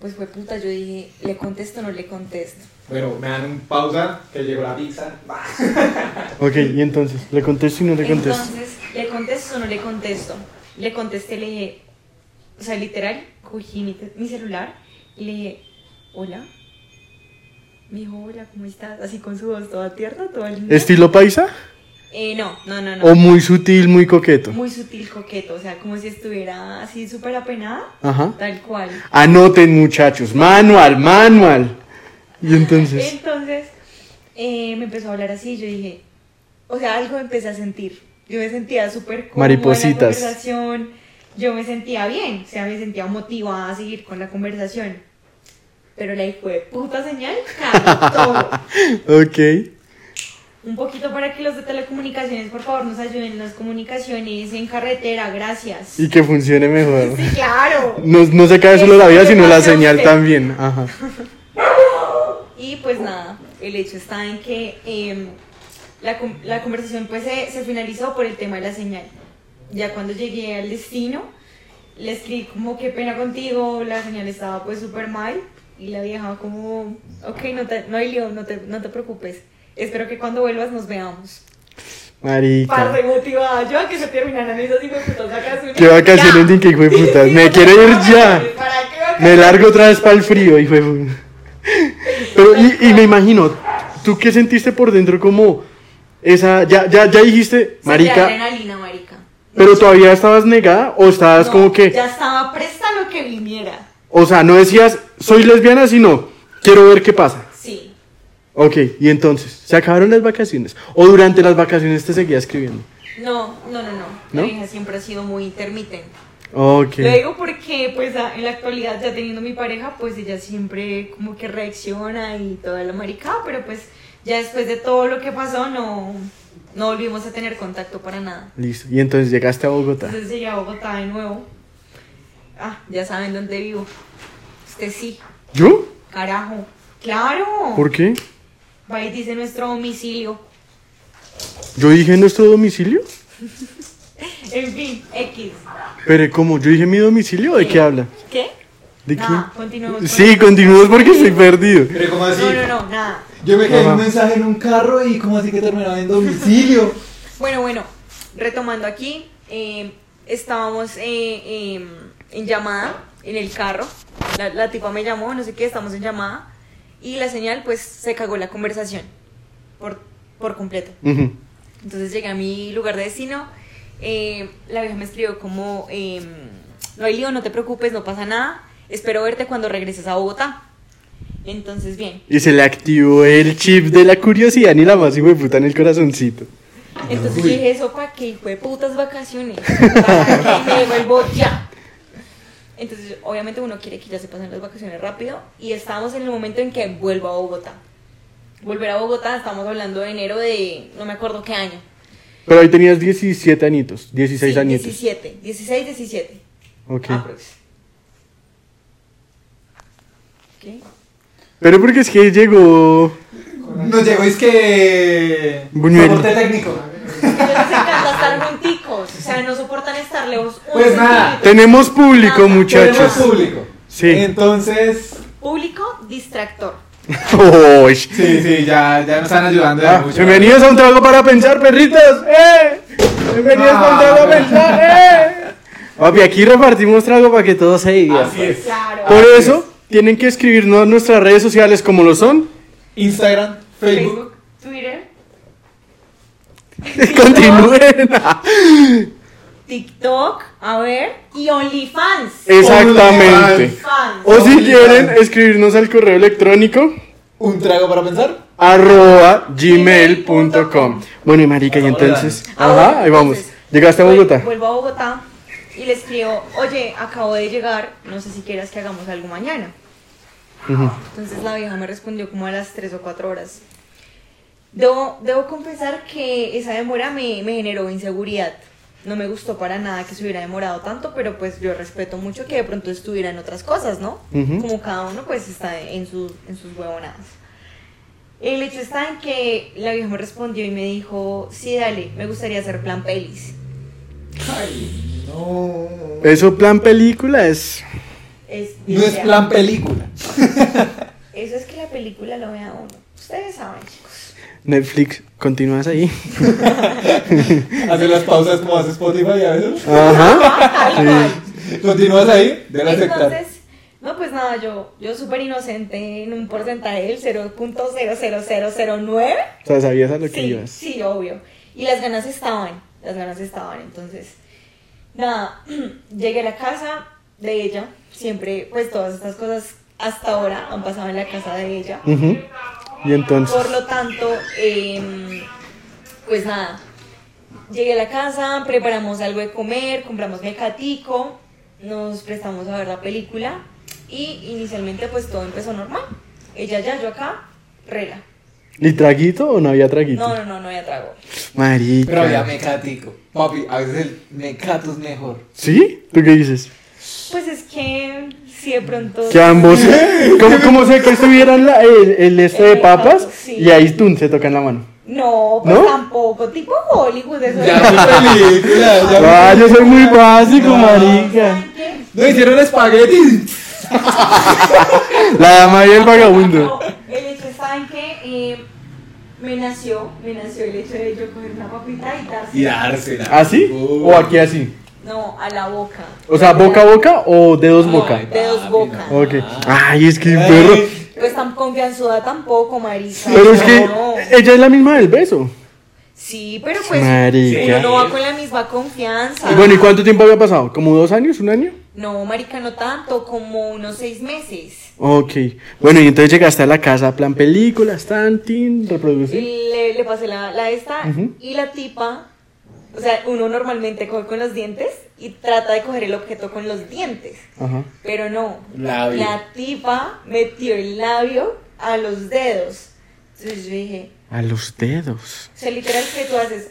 pues fue puta, yo dije, ¿le contesto o no le contesto? Bueno, me dan un pausa, que llegó la pizza. *laughs* Ok, y entonces, ¿le contesto y no le contesto? Entonces, ¿le contesto o no le contesto? Le contesté, le dije, o sea, literal, cogí mi, mi celular y le dije, hola. Me dijo, hola, ¿cómo estás? Así con su voz toda tierna, toda linda. ¿Estilo paisa? Eh, no, no, no, no. ¿O muy sutil, muy coqueto? Muy sutil, coqueto, o sea, como si estuviera así súper apenada, Ajá. tal cual. Anoten, muchachos. Manual, manual. Y entonces. Entonces, eh, me empezó a hablar así yo dije, o sea, algo empecé a sentir. Yo me sentía súper cómoda en la Maripositas. conversación, yo me sentía bien, o sea, me sentía motivada a seguir con la conversación. Pero la hijo de puta señal todo. *laughs* Ok. Un poquito para que los de telecomunicaciones, por favor, nos ayuden en las comunicaciones en carretera, gracias. Y que funcione mejor. Sí, claro. No, no se cae solo la vida, sino la señal Usted. también. Ajá. *laughs* Y pues nada, el hecho está en que em, la, la conversación pues se, se finalizó por el tema de la señal. Ya cuando llegué al destino, le escribí como qué pena contigo, la señal estaba pues súper mal y la vieja como, ok, no, te, no hay lío, no te, no te preocupes, espero que cuando vuelvas nos veamos. Marica. Parte motivada, yo a que se terminaran esas hijo de putas vacaciones. Qué vacaciones ni qué hijo de putas. Sí, Me quiero ir ya. *laughs* ¿Para qué vacaciones? Me largo otra vez para el frío, hijo de pu- Pero, y, y me imagino, ¿tú qué sentiste por dentro como esa. Ya, ya, ya dijiste, marica, adrenalina, marica. pero todavía estabas negada o estabas No, como que. Ya estaba presta a lo que viniera. O sea, no decías, soy lesbiana, sino, quiero ver qué pasa. Sí. Ok, y entonces, ¿se acabaron las vacaciones? ¿O durante las vacaciones te seguía escribiendo? No, no, no, no. ¿No? La vieja siempre ha sido muy intermitente. Ok. Lo digo porque, pues, en la actualidad, ya teniendo mi pareja, pues ella siempre como que reacciona y toda la maricada, pero pues ya después de todo lo que pasó, no, no volvimos a tener contacto para nada. Listo. Y entonces llegaste a Bogotá. Entonces llegué a Bogotá de nuevo. Ah, ya saben dónde vivo. Usted sí, ¿Yo? carajo. Claro. ¿Por qué? Va y dice nuestro domicilio. ¿Yo dije nuestro domicilio? *laughs* En fin, X. Pero ¿cómo? ¿Yo dije mi domicilio? ¿De qué habla? ¿Qué? ¿De Nada, qué? continuemos. con Sí, continuemos porque estoy perdido. Pero como así, No, no, no, nada. yo me quedé en Ajá. un mensaje en un carro y como así que terminaba en domicilio. *laughs* Bueno, bueno, retomando aquí, eh, estábamos eh, eh, en llamada en el carro. La, la tipa me llamó, no sé qué, estamos en llamada. Y la señal, pues, se cagó la conversación por, por completo. Ujú. Entonces llegué a mi lugar de destino. Eh, la vieja me escribió como, eh, no hay lío, no te preocupes, no pasa nada. Espero verte cuando regreses a Bogotá. Entonces, bien. Y se le activó el chip de la curiosidad ni la más hijo de puta en el corazoncito. Entonces dije, ¿eso para qué? Hijo de putas vacaciones. Para que me devuelvo ya. Entonces, obviamente uno quiere que ya se pasen las vacaciones rápido. Y estamos en el momento en que vuelvo a Bogotá. Volver a Bogotá, estamos hablando de enero de no me acuerdo qué año. Pero ahí tenías 17 añitos, 16 Sí, añitos. 17, 16, 17. Ok. Aprox. ¿Qué? Pero porque es que llegó... Nos llegó, es que. Buñuel. Soporte técnico. Es que les encanta estar junticos. O sea, no soportan estar lejos. Pues nada. Tenemos público, Nada. muchachos. Tenemos público. Sí. Entonces. Público distractor. Uy. Sí, sí, ya, ya nos están ayudando. de Ah, mucho. bienvenidos a un trago para pensar, perritos. ¡Eh! Bienvenidos a un trago para pensar. ¡Eh! Papi, aquí repartimos trago para que todos se diviertan. Así es. Claro. Por Así eso, tienen que escribirnos a nuestras redes sociales como lo son. Instagram, Facebook. Facebook, Twitter, *laughs* Continúen. *laughs* TikTok, a ver, y OnlyFans. Exactamente. Fans. O si quieren, escribirnos al correo electrónico Un trago para pensar. arroba gmail.com. Bueno, y marica, y entonces. Ajá, ahí vamos. ¿Llegaste a Bogotá? Vuelvo a Bogotá y le escribo, oye, acabo de llegar, no sé si quieras que hagamos algo mañana. Entonces la vieja me respondió como a las 3 o 4 horas. Debo, debo confesar que esa demora me, me generó inseguridad. No me gustó para nada que se hubiera demorado tanto, pero pues yo respeto mucho que de pronto estuviera en otras cosas, ¿no? Como cada uno pues está en, sus en sus huevonadas. El hecho está en que la vieja me respondió y me dijo, sí, dale, me gustaría hacer plan pelis. Ay, no. Eso, plan película, es. Es, No es plan película. Eso es que la película lo vea uno. Ustedes saben, chicos. Netflix, continúas ahí. *laughs* Hace las pausas como hace Spotify a veces. Ajá. *laughs* Continúas ahí, debe aceptar. Entonces, no, pues nada, yo, yo súper inocente en un porcentaje del 0.00009. O sea, sabías a lo que Sí, ibas. sí, obvio. Y las ganas estaban, las ganas estaban. Entonces, nada, *clears throat* llegué a la casa de ella. Siempre, pues todas estas cosas hasta ahora han pasado en la casa de ella. Ujú. Y entonces. Por lo tanto, em, pues nada, llegué a la casa, preparamos algo de comer, compramos mecatico, nos prestamos a ver la película y inicialmente pues todo empezó normal. Ella ya, yo acá, rela. ¿Y traguito o no había traguito? No, no, no, no había trago. Marica. Pero había mecático. Papi, a veces el mecato es mejor. ¿Sí? ¿Tú qué dices? Pues es que si de pronto... Que ambos. *laughs* ¿Cómo, cómo sé que estuvieran la- el, el este de El papas? sí. Y ahí tú se tocan la mano. No, pues ¿No? tampoco, tipo Hollywood, eso Ya película, ya Ah, yo soy muy básico, No. No hicieron espagueti. *laughs* La dama y el vagabundo. No, el hecho está en que eh, me nació, me nació el hecho de yo coger una papita y darse. Y dársela. ¿Así? ¿O aquí así? No, a la boca. O sea, boca a boca o dedos boca. Ay, Dedos boca. Ok. Ay, es que Ay. perro. Pues tan confianzuda tampoco, marica. Pero es que No. ella es la misma del beso. Sí, pero pues Marica. uno no va con la misma confianza. Y bueno, ¿y cuánto tiempo había pasado? ¿Como dos años? ¿Un año? No, marica, no tanto, como unos seis meses. Ok. Bueno, y entonces llegaste a la casa, plan películas, tan, tin, reproducir. Le, le pasé la, la esta Ujú. y la tipa, o sea, uno normalmente coge con los dientes y trata de coger el objeto con los dientes. Ajá. Pero no, Labio. la tipa metió el labio a los dedos. Entonces yo dije, A los dedos. o sea, literal que tú haces...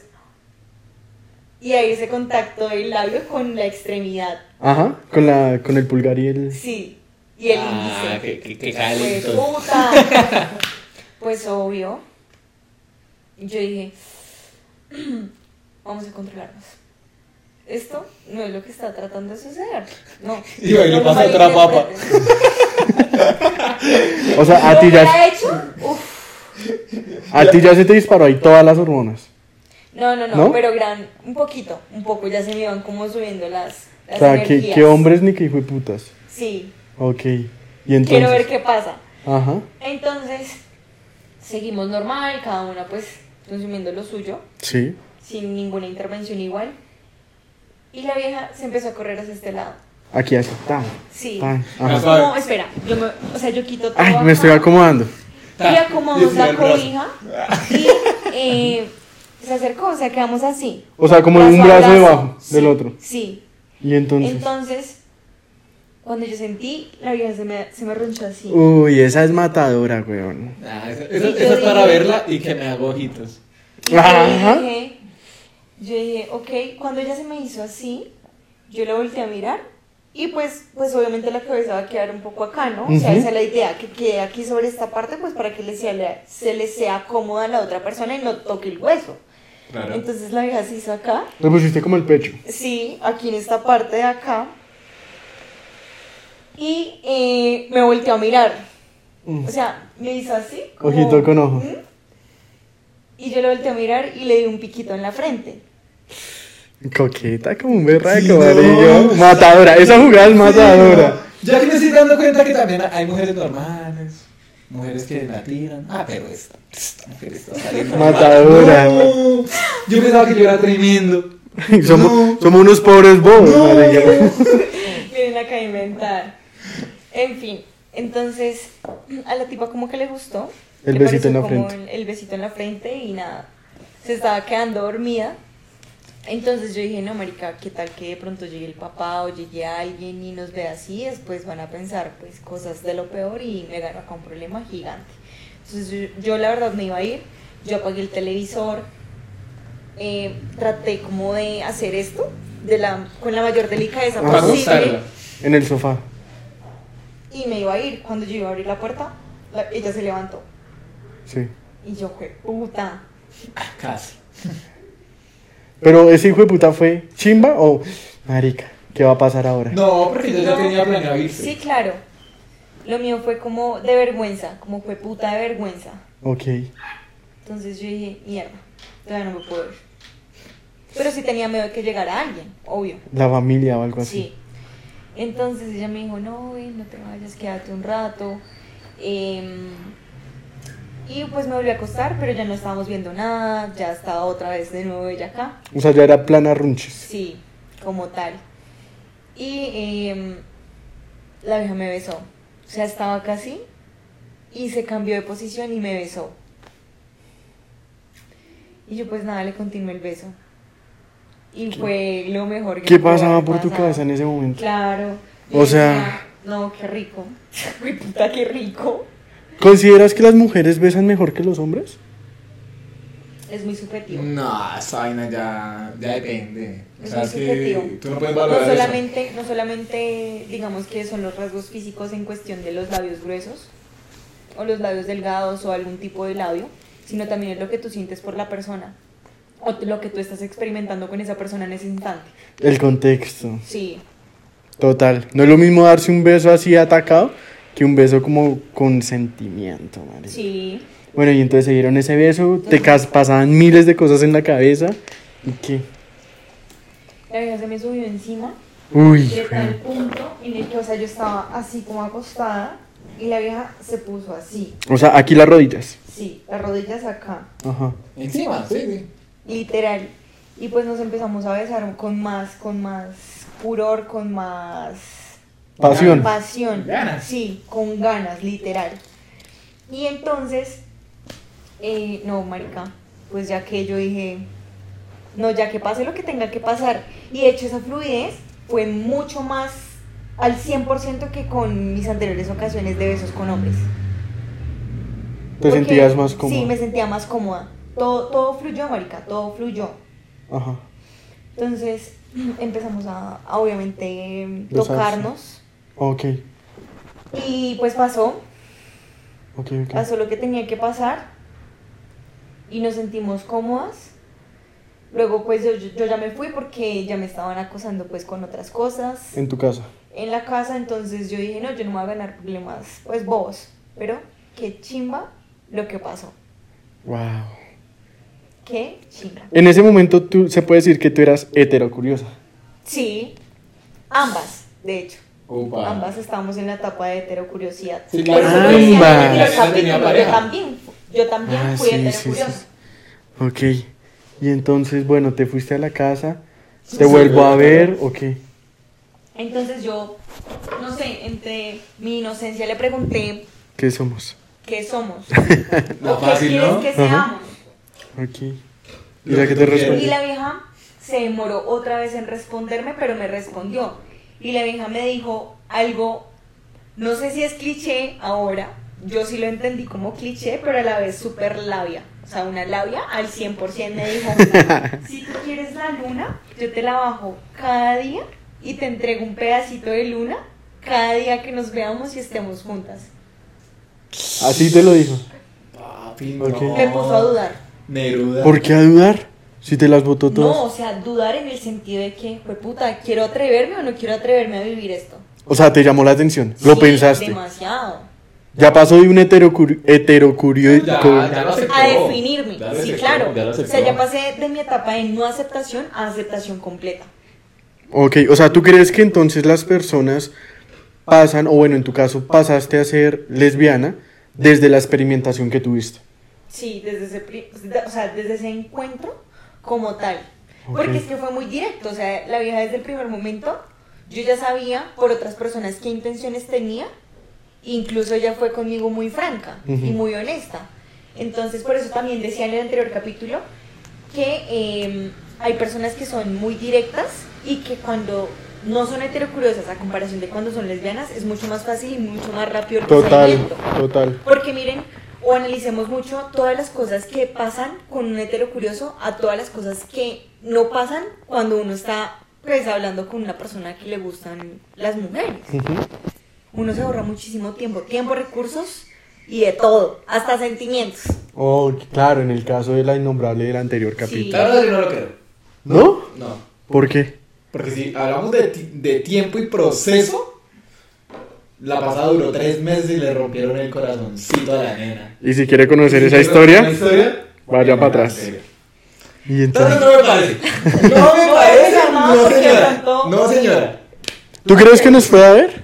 Y ahí ese contacto del labio con la extremidad. Ajá. Con, la, con el pulgar y el... Sí. Y el Ah, índice. qué, qué, qué Pues puta. *laughs* pues obvio. Yo dije, vamos a controlarnos. Esto no es lo que está tratando de suceder. No. *laughs* Y ahí le No pasa otra papa. *laughs* O sea, a ¿Lo ti, ya, hubiera hecho? Uf. a ti ya se te disparó ahí todas las hormonas. No, no, no, ¿No? pero gran, un poquito, un poco, ya se me iban como subiendo las, las O sea, que, energías. que hombres ni que hijo de putas. Sí, Ok. Y entonces... quiero ver qué pasa. Ajá. Entonces, seguimos normal, cada una pues consumiendo lo suyo. Sí. Sin ninguna intervención igual. Y la vieja se empezó a correr hacia este lado. Aquí, aquí. Tan, Sí. tan. No, espera, yo me, o sea, yo quito todo. Ay, acá, me estoy acomodando. Y acomodamos la cobija *laughs* y eh, se acercó, o sea, quedamos así. O sea, como un brazo debajo Sí, del otro. Sí. Y entonces... Entonces, cuando yo sentí, la vieja se me, se me ronchó así. Uy, esa es matadora, weón. Ah, esa, es para dije- verla y que me haga ojitos. Y Ajá. dije, yo dije, ok, cuando ella se me hizo así, yo la volteé a mirar y pues, pues obviamente la cabeza va a quedar un poco acá, ¿no? O sea, esa es la idea, que quede aquí sobre esta parte, pues para que le sea, se le sea cómoda a la otra persona y no toque el hueso. Claro. Entonces la vieja se hizo acá, Le pusiste como el pecho. sí, aquí en esta parte de acá. Y eh, me volteó a mirar. Mm. O sea, me hizo así. como- Ojito con ojo. ¿Mm? Y yo lo volteé a mirar y le di un piquito en la frente. Coqueta como un berraco, Sí, no. Matadora, esa jugada es matadora. Ya que me estoy dando cuenta que también hay mujeres normales, mujeres que la tiran. Ah, pero esta, esta mujer está saliendo. Matadora. No, yo pensaba que yo era tremendo. *laughs* somos, No. somos unos pobres bobos, marica. *laughs* Vienen acá a inventar. En fin, entonces a la tipa como que le gustó. El Le besito en la frente. El, el besito en la frente y nada. Se estaba quedando dormida. Entonces yo dije, no, marica, ¿qué tal que de pronto llegue el papá o llegue alguien y nos vea así? Después van a pensar, pues, cosas de lo peor y me gano acá un problema gigante. Entonces yo, yo la verdad me iba a ir. Yo apagué el televisor. eh, traté como de hacer esto de la, con la mayor delicadeza posible. gustarla. En el sofá. Y me iba a ir. Cuando yo iba a abrir la puerta, la- ella se levantó. Sí. Y yo, fue puta. Casi. *laughs* Pero ese hijo de puta fue chimba o marica, ¿qué va a pasar ahora? No, porque yo ya tenía planeado irse. Sí, claro. Lo mío fue como de vergüenza, como fue puta de vergüenza. Ok. Entonces yo dije, mierda, todavía no me puedo ir. Pero sí tenía miedo de que llegara alguien, obvio. La familia o algo así. Sí. Entonces ella me dijo, no, no te vayas, quédate un rato. Em, y pues me volví a acostar, pero ya no estábamos viendo nada, ya estaba otra vez de nuevo ella acá. O sea, ya era plana runches. Sí, como tal. Y em, la vieja me besó. O sea, estaba casi y se cambió de posición y me besó. Y yo pues nada, le continué el beso. Y fue lo mejor que ¿Qué me pasaba por tu cabeza en ese momento? Claro. O sea- decía, No, qué rico. *laughs* Uy, puta, qué rico. ¿Consideras que las mujeres besan mejor que los hombres? Es muy subjetivo. No, esa vaina ya, ya depende. O Es sea, muy es que subjetivo. tú no puedes No valorar eso. solamente, no solamente digamos que son los rasgos físicos en cuestión de los labios gruesos o los labios delgados o algún tipo de labio, sino también es lo que tú sientes por la persona o lo que tú estás experimentando con esa persona en ese instante. El contexto. Sí, Total. No es lo mismo darse un beso así atacado que un beso como con sentimiento, marica. sí. Bueno, y entonces se dieron ese beso, te cas- pasaban miles de cosas en la cabeza. ¿Y qué? La vieja se me subió encima Uy, de tal punto en el que, o sea, yo estaba así como acostada y la vieja se puso así. o sea, aquí las rodillas. Sí, las rodillas acá. Ajá. Encima, sí, sí. literal. Y pues nos empezamos a besar con más, con más furor, con más Pasión. pasión. Ganas. Sí, con ganas, literal. Y entonces, eh, no, marica, pues ya que yo dije, no, ya que pase lo que tenga que pasar. Y de hecho esa fluidez fue mucho más al 100% que con mis anteriores ocasiones de besos con hombres. ¿Te Porque- sentías más cómoda? Sí, me sentía más cómoda. Todo, todo fluyó, marica, todo fluyó. Ajá. Entonces *clears throat* empezamos a, a, obviamente Besarse. tocarnos. Ok. Y pues pasó, Ok, ok. pasó lo que tenía que pasar y nos sentimos cómodas. Luego pues yo, yo ya me fui porque ya me estaban acosando pues con otras cosas En tu casa. en la casa, entonces yo dije, no, yo no me voy a ganar problemas pues bobos, pero qué chimba lo que pasó, Wow. qué chimba. En ese momento tú, se puede decir que tú eras heterocuriosa. Sí, ambas, de hecho. Ambas estábamos en la etapa de heterocuriosidad. Sí, Por claro. eso te decía Ambas. yo también, yo también Ah, fui sí, heterocuriosa. sí. Ok. Y entonces, bueno, te fuiste a la casa. ¿Te vuelvo a ver? Ok. Entonces yo, no sé, entre mi inocencia le pregunté ¿Qué somos? qué somos. *laughs* No ¿O qué fácil, quieres ¿no? que seamos? Ok. ¿Y que te la vieja se demoró otra vez en responderme, pero me respondió. Y la vieja me dijo algo, no sé si es cliché ahora, yo sí lo entendí como cliché, pero a la vez súper labia. O sea, una labia al 100% me dijo, *laughs* si tú quieres la luna, yo te la bajo cada día y te entrego un pedacito de luna cada día que nos veamos y estemos juntas. Así te lo dijo. Papi, Ok. no. Me puso a dudar. Neruda. ¿Por qué a dudar? Si te las votó No, todas. o sea, dudar en el sentido de que, pues puta, ¿quiero atreverme o no quiero atreverme a vivir esto? O sea, te llamó la atención. Lo Sí, pensaste. Demasiado. Ya pasó de un heterocuri heterocurio. Ya, co- ya lo aceptó. A definirme, Ya sí, claro. ya o sea, ya pasé de mi etapa de no aceptación a aceptación completa. Ok, o sea, ¿tú crees que entonces las personas pasan, o bueno, en tu caso, pasaste a ser lesbiana desde la experimentación que tuviste? Sí, desde ese, o sea, desde ese encuentro como tal. Porque es que fue muy directo, o sea, la vieja desde el primer momento, yo ya sabía por otras personas qué intenciones tenía, incluso ella fue conmigo muy franca y muy honesta. Entonces, por eso también decía en el anterior capítulo que eh, hay personas que son muy directas y que cuando no son heterocuriosas a comparación de cuando son lesbianas es mucho más fácil y mucho más rápido el Total, total. Porque miren, o analicemos mucho todas las cosas que pasan con un heterocurioso a todas las cosas que no pasan cuando uno está pues hablando con una persona que le gustan las mujeres. Uno se ahorra muchísimo tiempo, tiempo, recursos y de todo, hasta sentimientos. Oh, claro, en el caso de la innombrable del anterior capítulo. Verdad, yo no lo creo. ¿No? No. ¿Por qué? Porque si hablamos de, de tiempo y proceso, la pasada duró tres meses y le rompieron el corazoncito a la nena. Y si quiere conocer esa ¿La historia, historia? Vaya para atrás. y No, entonces... no, no me parece. No me *laughs* No, parece. no, No, señora. No, señora. ¿Tú crees que nos fue a ver?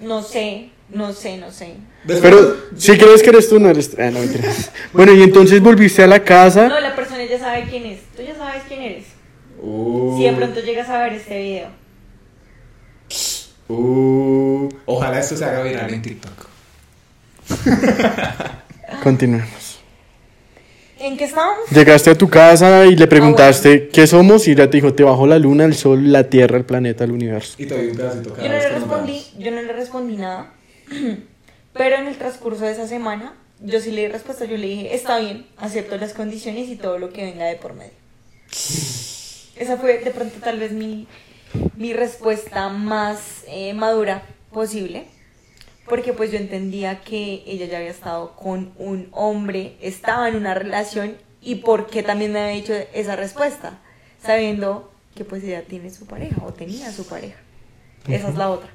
No sé, no sé, no sé. Después- Pero si crees que eres tú, no eres tú. Ah, no, mentiras. *laughs* Bueno, y entonces volviste a la casa. No, la persona ya sabe quién es. Tú ya sabes quién eres. Uh, Si de pronto llegas a ver este video. Uh, ojalá esto se haga viral en TikTok. *laughs* Continuemos. ¿En qué estábamos? Llegaste a tu casa y le preguntaste qué somos y ya te dijo, te bajó la luna, el sol, la tierra, el planeta, el universo. Y te doy un pedacito cada Yo no vez le respondí, yo no le respondí nada. *clears throat* Pero en el transcurso de esa semana, yo sí le di respuesta. Yo le dije, está bien, acepto las condiciones y todo lo que venga de por medio. Esa fue de pronto tal vez mi, mi respuesta más eh, madura posible. Porque pues yo entendía que ella ya había estado con un hombre, estaba en una relación y por qué también me había dicho esa respuesta, sabiendo que pues ella tiene su pareja o tenía su pareja. Esa es la otra.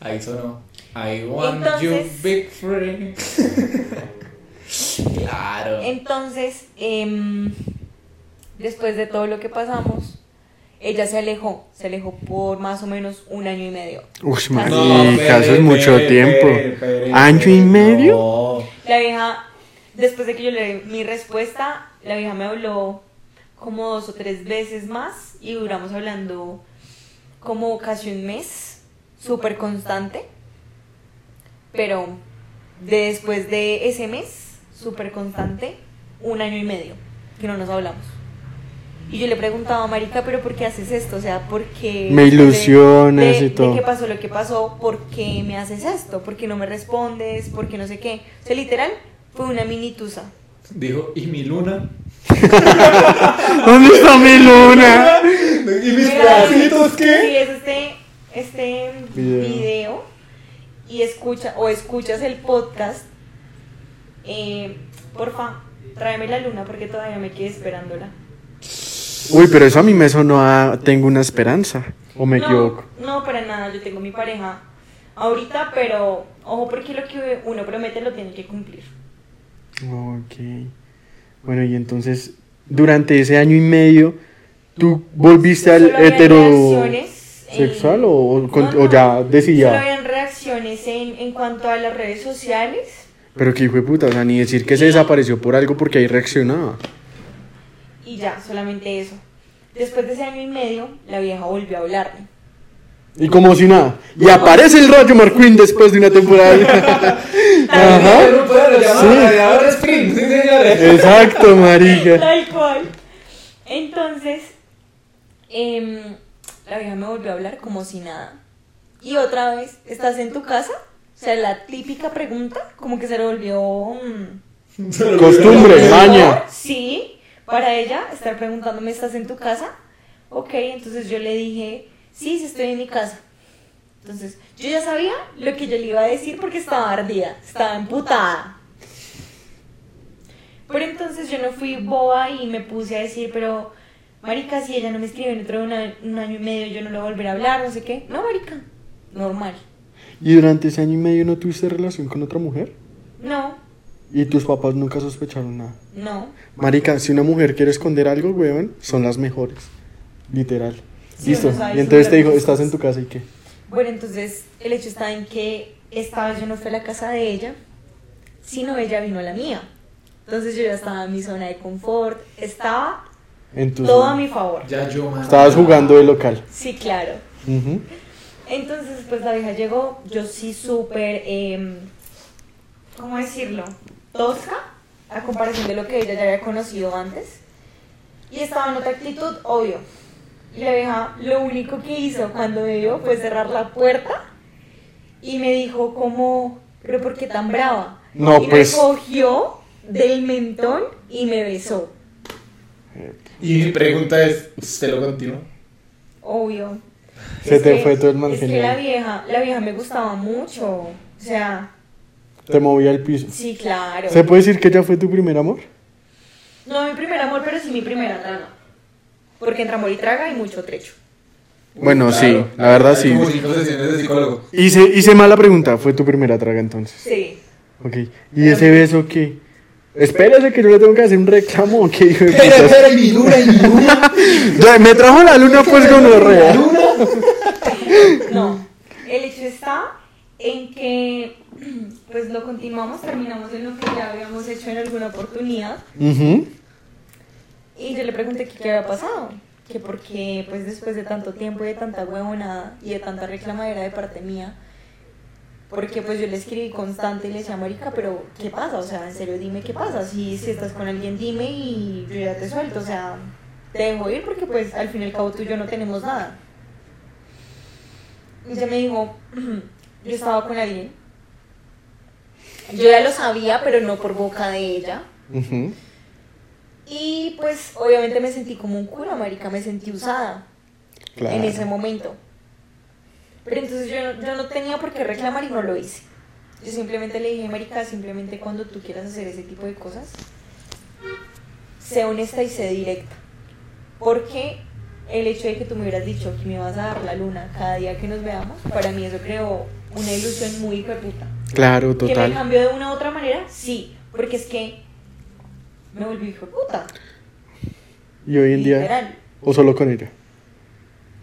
Ahí sonó. I want you, big friend. *laughs* claro. Entonces, em, después de todo lo que pasamos, ella se alejó, se alejó por más o menos un año y medio. Uy, marica, eso es mucho tiempo. ¿Año y medio? no. La vieja, después de que yo le di mi respuesta, la vieja me habló como dos o tres veces más y duramos hablando como casi un mes, súper constante. Pero después de ese mes, súper constante, un año y medio que no nos hablamos. Y yo le preguntaba a Marica, pero ¿por qué haces esto? O sea, ¿por qué... Me ilusionas de- y todo. De qué pasó lo que pasó, ¿por qué me haces esto? ¿Por qué no me respondes? ¿Por qué no sé qué? O sea, literal, fue una mini tusa. Dijo, ¿y mi luna? *laughs* ¿Dónde está mi luna? ¿Y mis pedacitos Sí, qué? es este, este Video. video. y escucha o escuchas el podcast, eh, porfa, tráeme la luna porque todavía me quedé esperándola. Uy, pero eso a mí me sonó a Tengo una esperanza. ¿O me no, equivoco? No, para nada, yo tengo mi pareja ahorita, pero ojo porque lo que uno promete lo tiene que cumplir. Ok. Bueno, y entonces, durante ese año y medio, ¿tú volviste al Solo habían reacciones en- heterosexual o, o con- No, o no, ya Solo decidía? habían reacciones en, en cuanto a las redes sociales. Pero que hijo de puta, o sea, ni decir que se desapareció por algo porque ahí reaccionaba. Ya, solamente eso. Después de ese año y medio, la vieja volvió a hablarme. Y como si nada. Y aparece el Rayo McQueen después de una temporada. *laughs* Ajá. Sí. Exacto, marica. Tal cual. Entonces, em, la vieja me volvió a hablar como si nada. Y otra vez, ¿estás en tu casa? O sea, la típica pregunta, como que se le volvió... mm, Costumbre, maña. Sí, para ella, estar preguntándome, ¿estás en tu casa? Ok, entonces yo le dije, sí, sí estoy en mi casa. Entonces, yo ya sabía lo que yo le iba a decir porque estaba ardida, estaba emputada. Pero entonces yo no fui boba y me puse a decir, pero, marica, si ella no me escribe dentro de una- un año y medio, yo no le voy a volver a hablar, no sé qué. No, marica, normal. ¿Y durante ese año y medio no tuviste relación con otra mujer? No, ¿Y tus papás nunca sospecharon nada? no. Marica, si una mujer quiere esconder algo, weón, son las mejores. Literal. Sí, Listo. Y entonces te dijo, estás en tu casa y qué. Bueno, entonces el hecho está en que esta vez yo no fui a la casa de ella, sino ella vino a la mía. Entonces yo ya estaba en mi zona de confort, estaba En tu todo a mi favor. Ya yo, man. Estabas jugando de local. Sí, claro. Entonces, pues la vieja llegó, yo sí súper, em, ¿cómo decirlo? Tosca, a comparación de lo que ella ya había conocido antes. Y estaba en otra actitud, obvio. Y la vieja lo único que hizo cuando me vio fue cerrar la puerta y me dijo como, pero ¿por qué tan brava? No, y pues- me cogió del mentón y me besó, Y mi pregunta es, ¿usted lo continuó? obvio. Se Es te que- fue todo el man Es que la vieja, la vieja me gustaba mucho. O sea, Te movía al piso. sí, claro. ¿Se puede decir que ella fue tu primer amor? No mi primer amor, pero sí mi primera traga. Porque entre amor y traga hay mucho trecho. Bueno, Claro. sí, la verdad sí. Como cinco sesiones de psicólogo. Hice, hice mala pregunta, fue tu primera traga entonces. Sí. Ok. ¿Y ese beso qué? Espérate que yo le tengo que hacer un reclamo o qué hijo de Espera, putas? espera, y mi luna, y mi luna. Ya, Me trajo la luna pues con La luna. No. El hecho está en que pues lo continuamos, terminamos en lo que ya habíamos hecho en alguna oportunidad. Ujú. Y yo le pregunté que qué había pasado. Que porque pues después de tanto tiempo y de tanta huevonada y de tanta reclamadera de parte mía, porque pues yo le escribí constante y le decía, Marica, pero ¿qué pasa? O sea, en serio, dime qué pasa. Si, si estás con alguien, dime y yo ya te suelto. O sea, te dejo ir porque pues al fin y al cabo tú y yo no tenemos nada. Y ella me dijo, *clears throat* yo estaba con alguien. Yo ya lo sabía, pero no por boca de ella. Y pues obviamente me sentí como un cura, marica, me sentí usada Claro. en ese momento. Pero entonces yo, no- yo no tenía por qué reclamar y no lo hice. Yo simplemente le dije, marica, simplemente cuando tú quieras hacer ese tipo de cosas, sé honesta y sé directa. Porque el hecho de que tú me hubieras dicho que me ibas a dar la luna cada día que nos veamos, para mí eso creó una ilusión muy hijueputa. Claro, ¿Que me total. cambió de una u otra manera? Sí, porque es que me volví hijo de puta. Y hoy en día, o solo con ella.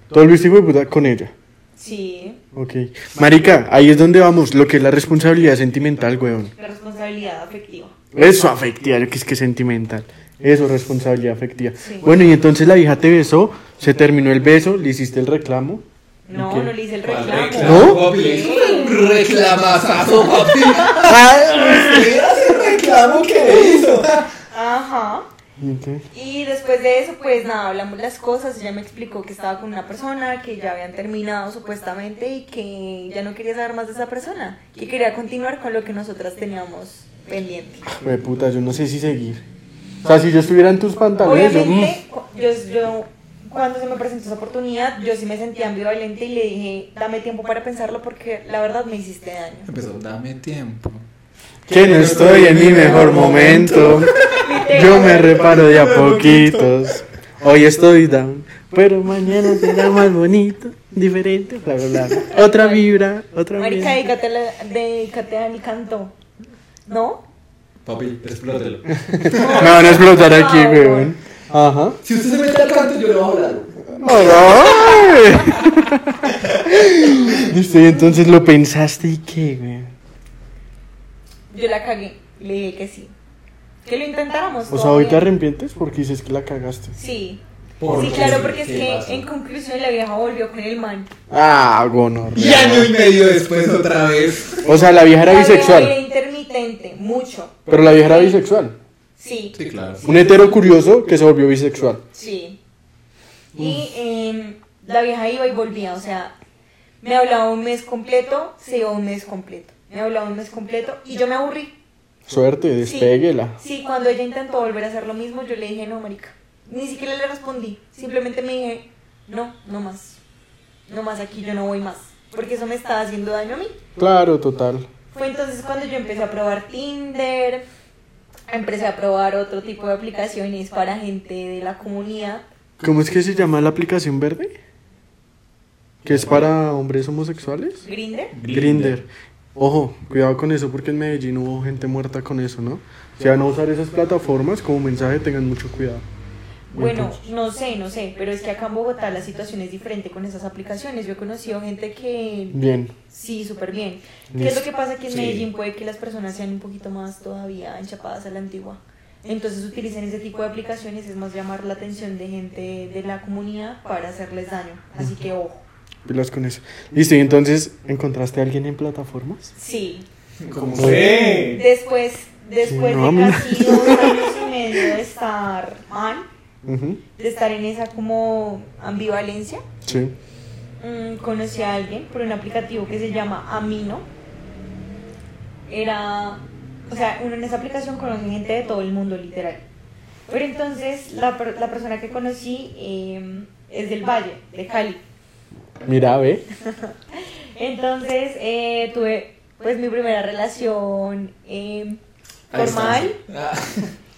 Todo el hijo de puta con ella. Sí, Ok. Marica, ahí es donde vamos, lo que es la responsabilidad sentimental, weón. la responsabilidad afectiva. Eso afectiva, que es que sentimental. Eso, responsabilidad afectiva. Sí. Bueno, y entonces la vieja te besó, se terminó el beso, le hiciste el reclamo. No, no le hice el ¿Cuál reclamo. ¿No? papi? Un reclamazazo, papi. *laughs* Reclamo que hizo. Ajá. Ok. Y después de eso, pues nada, hablamos las cosas. Ella me explicó que estaba con una persona, que ya habían terminado supuestamente y que ya no quería saber más de esa persona, que quería continuar con lo que nosotras teníamos pendiente. Fue puta, yo no sé si seguir. O sea, si yo estuviera en tus pantalones, yo... mm, Obviamente, cu- yo, yo cuando se me presentó esa oportunidad, yo sí me sentía ambivalente y le dije, dame tiempo para pensarlo porque la verdad me hiciste daño. Empezó, dame tiempo. que no estoy en mi mejor momento. Yo me reparo de a poquitos. Hoy estoy down, pero mañana será más bonito, diferente, bla, bla, bla. Otra vibra, otra Marica, vibra. dedícate, a la- dedícate al canto. ¿No? Papi, explótelo. *laughs* Me van a explotar aquí, weón. Ajá. Si usted se mete al canto, yo le la luz. Ay. *laughs* Listo, y entonces lo pensaste y qué, weón. Yo la cagué. Le dije que sí. Que lo intentáramos. O sea, todo hoy te arrepientes porque dices que la cagaste. Sí. ¿Por Sí, claro, porque es ¿Qué que pasó? en conclusión la vieja volvió con el man. Ah, gonorrea. Y año y medio después otra vez. O sea, la vieja era La vieja era bisexual. intermitente, mucho. Pero la vieja era bisexual. Sí, Sí, claro. Un hetero curioso que se volvió bisexual. sí. Y em, la vieja iba y volvía, o sea, me hablaba un mes completo, se iba un mes completo. Me hablaba un mes completo y yo me aburrí. Suerte, Sí. despéguela. Sí, cuando ella intentó volver a hacer lo mismo, yo le dije, no, marica. Ni siquiera le respondí. Simplemente me dije, no, no más. No más aquí, yo no voy más. Porque eso me estaba haciendo daño a mí. Claro, total. Fue entonces cuando yo empecé a probar Tinder, empecé a probar otro tipo de aplicaciones para gente de la comunidad. ¿Cómo es que se llama la aplicación verde? Que es para hombres homosexuales. Grinder. Grinder. Ojo, cuidado con eso porque en Medellín hubo gente muerta con eso, ¿no? Si van a usar esas plataformas como mensaje, tengan mucho cuidado. Bueno, Entonces, no sé, no sé, pero es que acá en Bogotá la situación es diferente con esas aplicaciones. Yo he conocido gente que bien. sí, súper bien. ¿Qué es lo que pasa? Que en Sí. Medellín puede que las personas sean un poquito más todavía enchapadas a la antigua. Entonces utilicen ese tipo de aplicaciones, es más llamar la atención de gente de la comunidad para hacerles daño. Así que ojo. Pilas con eso. Listo, y entonces, ¿encontraste a alguien en plataformas? Sí. ¿Cómo Sí. sé? Después, después Sí, no, de casi dos años y medio de estar mal, De estar en esa como ambivalencia, Sí. mm, conocí a alguien por un aplicativo que se llama Amino. Era, o sea, uno en esa aplicación conoce gente de todo el mundo, literal. Pero entonces la, per- la persona que conocí eh, es del Valle, de Cali. Mira, ve. *laughs* Entonces eh, tuve pues mi primera relación eh, Ahí está. formal, Ah,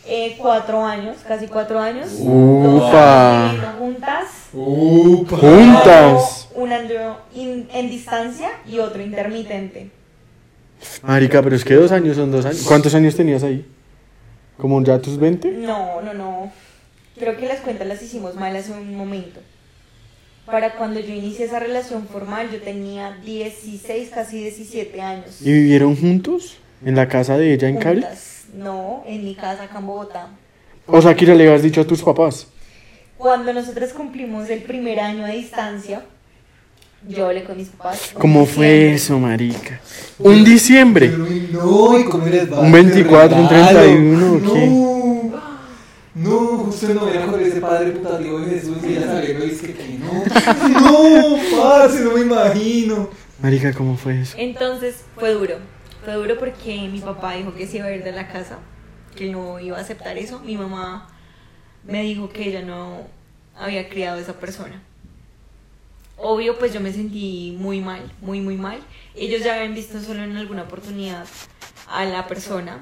eh, cuatro años, casi cuatro años. Upa. Dos juntas. Upa. Juntas. Un año in- en distancia y otro intermitente. Marica, pero es que dos años son dos años. ¿Cuántos años tenías ahí? ¿Como ya tus 20? No, no, no. Creo que las cuentas las hicimos mal hace un momento. Para cuando yo inicié esa relación formal, yo tenía 16, casi 17 años. ¿Y vivieron juntos? ¿En la casa de ella en Cali? Juntas. No, en mi casa acá en Bogotá. O sea, que le habías dicho a tus papás. Cuando nosotros cumplimos el primer año a distancia, yo hablé con mis papás. ¿Cómo fue eso, marica? ¿Un diciembre? No, ¿y cómo va? Un 24, un Qué regalo. 31, ¿o qué? No, no, justo no era con ese padre putativo de Jesús y ella saliendo y dice que no. *laughs* No, parce, no me imagino. Marica, ¿cómo fue eso? Entonces fue duro. Fue duro porque mi papá dijo que se iba a ir de la casa, que no iba a aceptar eso. Mi mamá me dijo que ella no había criado a esa persona. Obvio, pues yo me sentí muy mal, muy, muy mal. Ellos ya habían visto solo en alguna oportunidad a la persona,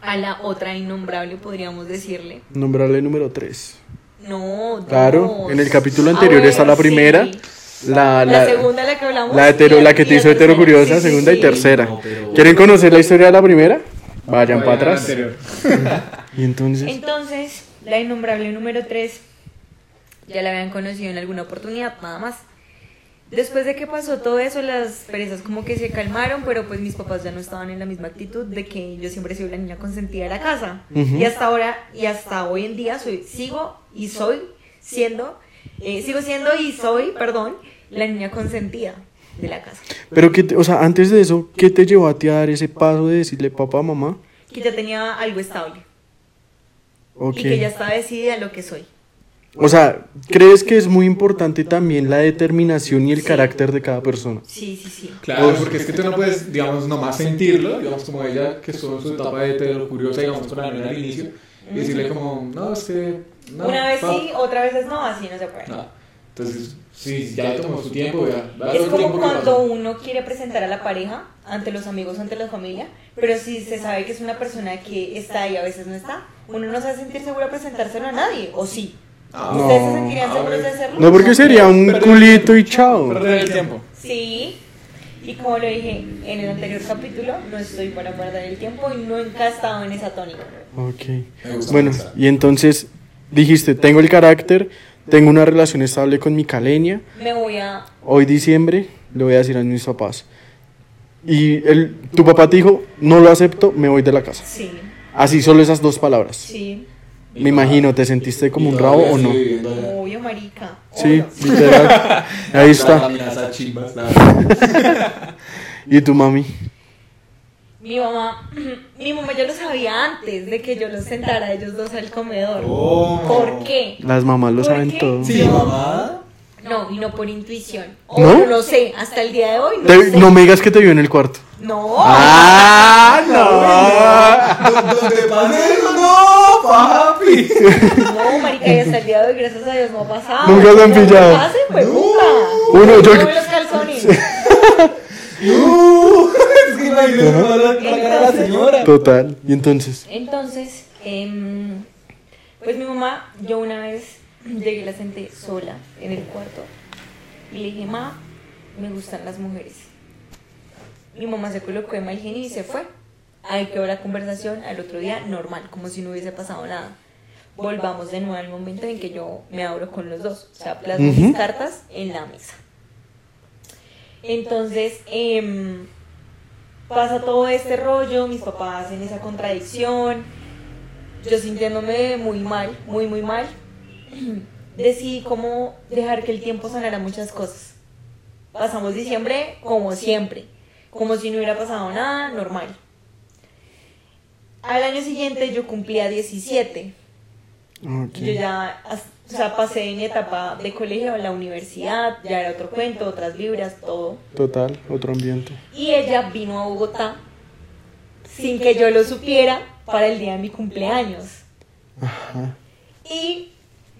a la otra innombrable, podríamos decirle. Nombrarle número 3. No, Claro, dos. en el capítulo anterior está la sí. Primera. La, La, segunda, la que hablamos. La, hetero, y la que te hizo tercera. hetero curiosa, Sí, sí, segunda y sí. tercera. No, pero- ¿Quieren conocer la historia de la primera? Vayan para atrás. *laughs* Y entonces, Entonces, la innombrable número 3 ya la habían conocido en alguna oportunidad, nada más. Después de que pasó todo eso, las perezas como que se calmaron, pero pues mis papás ya no estaban en la misma actitud de que yo siempre he sido la niña consentida de la casa. Y hasta ahora, y hasta hoy en día, soy, sigo y soy siendo, eh, sigo siendo y soy, perdón, la niña consentida de la casa. Pero que, te- o sea, antes de eso, ¿qué te llevó a ti a dar ese paso de decirle papá, mamá? Que ya tenía algo estable. Ok. Y que ya estaba decidida lo que soy. O sea, ¿crees que es muy importante también la determinación y el Sí. carácter de cada persona? Sí, sí, sí. Claro, porque es que tú no puedes, digamos, nomás sentirlo, digamos, como ella que estuvo en su etapa de hetero curiosa, digamos, con la al inicio, y decirle como, no, es que... No, Una vez pa- sí, otra vez no, así no se puede. No. Entonces, sí, ya tomó su tiempo, ya. Es como cuando uno quiere presentar a la pareja ante los amigos, ante la familia, pero si se sabe que es una persona que está y a veces no está, uno no se va a sentir seguro de presentárselo a nadie, o sí. Ah, No. ¿Ustedes se sentirían Ah, seguros de hacerlo? No, porque sería un Perder- culito y chao. Perder el tiempo. Sí. Y como lo dije en el anterior capítulo, no estoy para perder el tiempo y nunca he estado en esa tónica. Ok. Bueno, pensar. y entonces dijiste, tengo el carácter, tengo una relación estable con mi calenia, Me voy a... hoy diciembre le voy a decir a mis papás. Y el, tu papá te dijo, no lo acepto, me voy de la casa. Sí, Así, solo esas dos palabras. sí. Me imagino, ¿te sentiste como un rabo o no? Marica. Sí, literal. *laughs* Ahí está. *laughs* ¿Y tu mami? Mi mamá, *clears throat* mi mamá ya lo sabía antes de que yo los sentara a ellos dos al comedor. ¿Cómo? ¿Por qué? Las mamás lo ¿Por saben qué? todo. Sí, mamá. No, y no por intuición. O ¿No? no lo sé, hasta el día de hoy no Te- sé. no me digas que te vio en el cuarto. No. ¡Ah, ¿Dónde pase eso? No, papi. No, marica, y hasta el día de hoy, *laughs* gracias a Dios, no ha pasado. Nunca se han No pillado. pase, pues, puta. Uno, yo- No los calzones. *laughs* No. Es que imagínate cómo la, la cara de la señora. Total. ¿Y entonces? Entonces, em, pues mi mamá, yo una vez llegué la senté sola en el cuarto y le dije, ma, me gustan las mujeres. Mi mamá se colocó de mal genio y se fue. Ahí quedó la conversación al otro día normal, como si no hubiese pasado nada. Volvamos de nuevo al momento en que yo me abro con los dos, o sea, plasmo mis cartas en la mesa. Entonces, em, pasa todo este rollo, mis papás en esa contradicción, yo sintiéndome muy mal, muy, muy mal, decidí como dejar que el tiempo sanara muchas cosas. Pasamos diciembre como siempre, como si no hubiera pasado nada, normal. Al año siguiente yo cumplía 17. Ok. Yo ya, o sea, pasé en etapa de colegio a la universidad, ya era otro cuento, otras vibras, todo. Total, otro ambiente. Y ella vino a Bogotá sin que yo lo supiera para el día de mi cumpleaños. Ajá. Y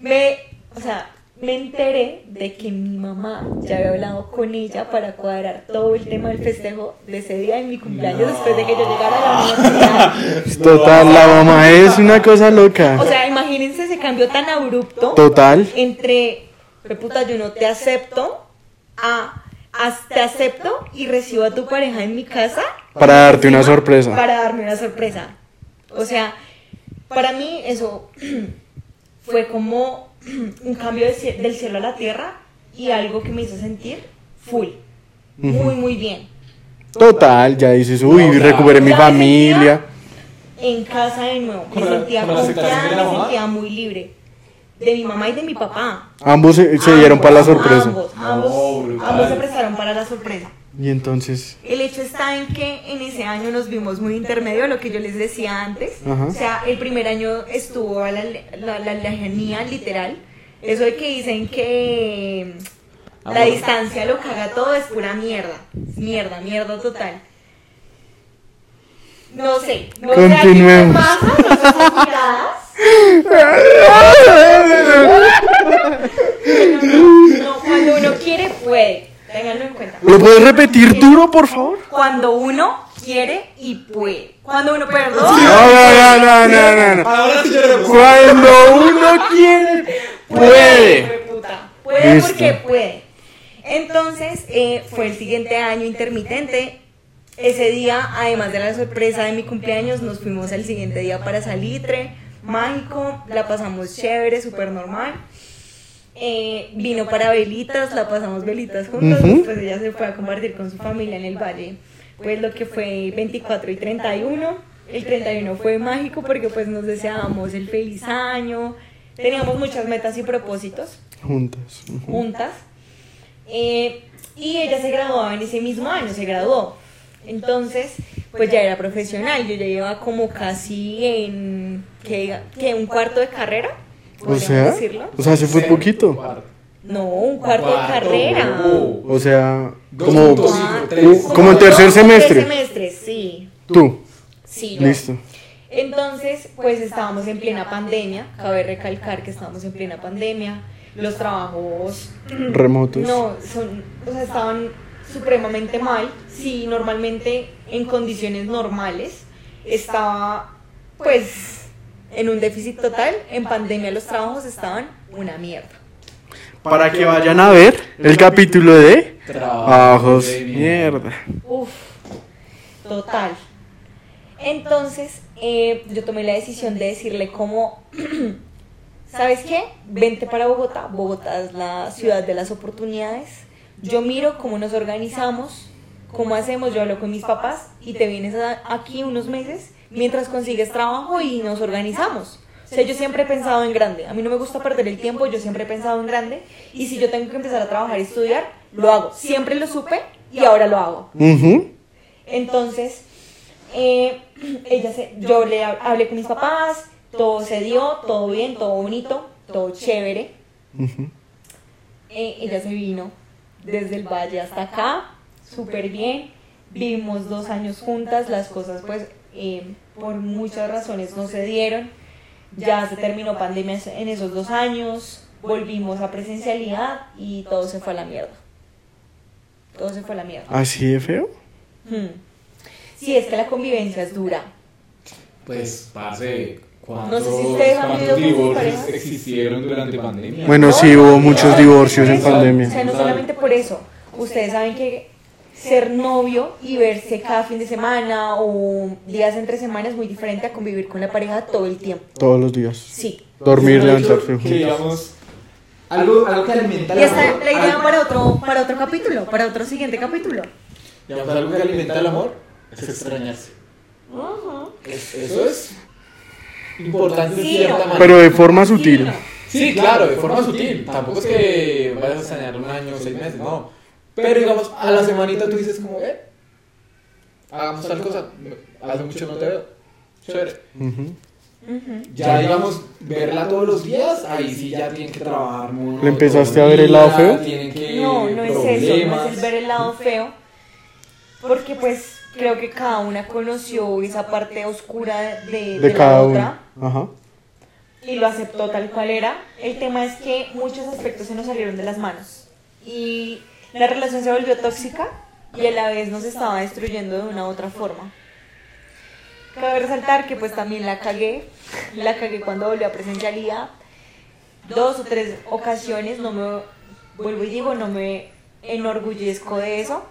me, o sea, me enteré de que mi mamá ya había hablado con ella para cuadrar todo el tema del festejo de ese día de mi cumpleaños después de que yo llegara a la universidad. *laughs* Total, la mamá es una cosa loca. O sea, imagínense ese cambio tan abrupto Total. entre, "Fue puta, yo no te acepto, a, "As- te acepto y recibo a tu pareja en mi casa. Para darte una sorpresa. Para darme una sorpresa. O sea, para mí eso *clears throat* fue como *clears throat* un cambio de del cielo a la tierra y algo que me hizo sentir full. Muy, muy bien. Total, ya dices, uy, No, recuperé mi familia. En casa de nuevo. Me ¿Con la- sentía confiada, me sentía muy libre. De mi mamá y de mi papá. Ambos se, se dieron para la sorpresa. Ambos, ambos, No, brutal. ambos se prestaron para la sorpresa. Y entonces, El hecho está en que en ese año nos vimos muy intermedio, lo que yo les decía antes. Ajá. O sea, el primer año estuvo a la, la, la lejanía literal. Eso de que dicen que la Amor. distancia lo caga todo es pura mierda. Mierda, mierda total. No sé, no sé a quién le Continuemos. pasa, no sé. *laughs* No, cuando uno quiere, puede. Ténganlo en cuenta. ¿lo puedes repetir duro, por favor? Cuando uno quiere y puede. Cuando uno, perdón. No, no, no, no, no, no. Ahora sí yo le Cuando uno quiere, puede. Puede porque puede. Entonces, eh, fue el siguiente año intermitente. Ese día, además de la sorpresa de mi cumpleaños, nos fuimos el siguiente día para Salitre. Mágico, la pasamos chévere, súper normal. Eh, vino para velitas, la pasamos velitas juntos, Ujú. después ella se fue a compartir con su familia en el valle, pues lo que fue 24 y 31. El 31 fue mágico porque pues nos deseábamos el feliz año, teníamos muchas metas y propósitos Juntas. ujú. juntas. Eh, y ella se graduaba en ese mismo año, se graduó. Entonces, pues ya era profesional. Yo ya llevaba como casi en que un cuarto de carrera, O sea, decirlo. o sea, se fue poquito. No, un cuarto, de carrera. O sea, Dos como como en tercer semestre. Tres semestres, sí. tú. Sí, yo. Listo. Entonces, pues estábamos en plena pandemia. Cabe recalcar que estábamos en plena pandemia. Los trabajos *clears throat* Remotos. No, son, o sea, estaban supremamente mal. Sí, normalmente en condiciones normales estaba, pues, en un déficit total. En pandemia los trabajos estaban una mierda. Para que vayan a ver el capítulo de Trabajos de Mierda. Uf, total. Entonces, eh, yo tomé la decisión de decirle como, *clears throat* ¿sabes qué? Vente para Bogotá. Bogotá es la ciudad de las oportunidades. Yo miro cómo nos organizamos, cómo hacemos, yo hablo con mis papás y te vienes a- aquí unos meses mientras consigues trabajo y nos organizamos. O sea, yo siempre he pensado en grande. A mí no me gusta perder el tiempo, yo siempre he pensado en grande. Y si yo tengo que empezar a trabajar y estudiar, lo hago. Siempre lo supe y ahora lo hago. Entonces, eh, ella se, yo le hab- hablé con mis papás, todo se dio, todo bien, todo bonito, todo chévere. Eh, ella se vino desde el valle hasta acá, súper bien. Vivimos dos años juntas, las cosas pues eh, por muchas razones no se dieron. Ya se terminó pandemia en esos dos años, volvimos a presencialidad y todo se fue a la mierda. Todo se fue a la mierda. ¿Así de feo? Hmm. Sí, es que la convivencia es dura. Pues, parce, ¿cuántos, No sé si ustedes han cuántos divorcios existieron durante pandemia? Bueno, No, sí, hubo muchos divorcios en pandemia. O sea, no solamente por eso. Ustedes saben que ser novio y verse cada fin de semana o días entre semana es muy diferente a convivir con la pareja todo el tiempo. Todos los días. Sí. Dormir, creo levantarse juntos. digamos, algo, algo que alimenta Y el esta amor. es la idea algo- para otro, para otro capítulo, para otro siguiente capítulo. digamos, algo que alimenta el amor es extrañarse. Es- eso es importante de Sí, cierta no. manera. Pero de forma sutil. Sí. Sí, claro, de forma sutil. Tampoco es que vayas a extrañar un año o seis meses, no. Pero digamos, a la semanita tú dices como, eh, hagamos tal cosa. Hace mucho no te veo. Chévere. Ya digamos, verla todos los días, ahí sí ya tienen que trabajar mucho. ¿Le empezaste a ver el lado feo? Que No, no es eso, no es el ver el lado feo, porque pues creo que cada una conoció esa parte oscura de, de De la cada otra uno. Ajá. y lo aceptó tal cual era. El tema es que muchos aspectos se nos salieron de las manos y la relación se volvió tóxica y a la vez nos estaba destruyendo de una u otra forma. Cabe resaltar que pues también la cagué, la cagué cuando volvió a presencialidad. Dos o tres ocasiones, no me, vuelvo y digo, no me enorgullezco de eso,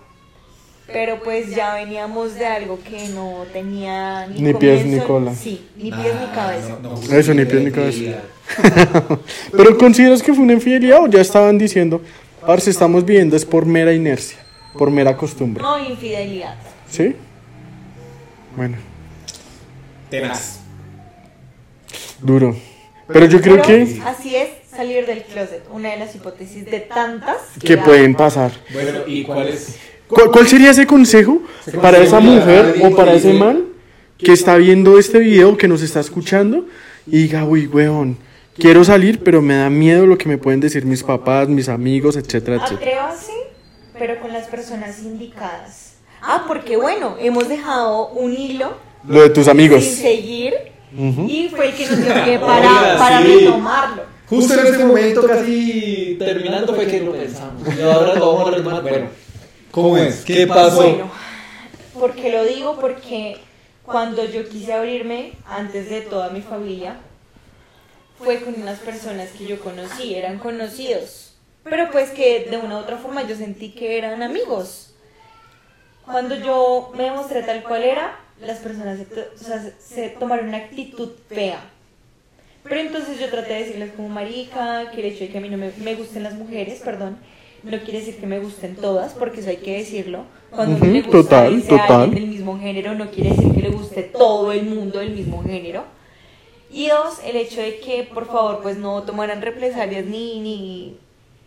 pero pues ya veníamos de algo que no tenía ni, Ni pies ni cola. Sí, ni pies ni Ah, cabeza. no, no, Eso, ni pies ni infidelidad. *laughs* Pero ¿consideras que fue una infidelidad o ya estaban diciendo, parce, estamos viviendo es por mera inercia, por mera costumbre? No infidelidad. ¿Sí? Bueno, Tenaz. duro. Pero yo creo Pero que, así es salir del closet, una de las hipótesis de tantas que pueden pasar. Bueno, ¿y cuál es? ¿Cuál, cuál sería ese consejo para esa mujer o para ese man que está viendo este video, que nos está escuchando y diga, uy, weón, quiero salir, pero me da miedo lo que me pueden decir mis papás, mis amigos, etcétera, etcétera? Atrévase, pero con las personas indicadas. Ah, porque bueno, hemos dejado un hilo Lo de tus amigos. sin seguir y fue el que nos dio pie *laughs* Oiga, para, sí. retomarlo. Justo en este momento, casi terminando, fue que lo pensamos. Y ahora lo vamos a retomar. Bueno, ¿cómo es? ¿Qué pasó? Bueno, porque lo digo porque cuando yo quise abrirme antes de toda mi familia fue con unas personas que yo conocí, eran conocidos, pero pues que de una u otra forma yo sentí que eran amigos. Cuando yo me demostré tal cual era, las personas se, to- o sea, se- tomaron una actitud fea. Pero entonces yo traté de decirles como marica, que el hecho de que a mí no me, me gusten las mujeres, perdón, no quiere decir que me gusten todas, porque eso hay que decirlo. Cuando a Ujú, le gusta total, sea total. del mismo género, no quiere decir que le guste todo el mundo del mismo género. Y dos, el hecho de que por favor pues no tomaran represalias ni, ni,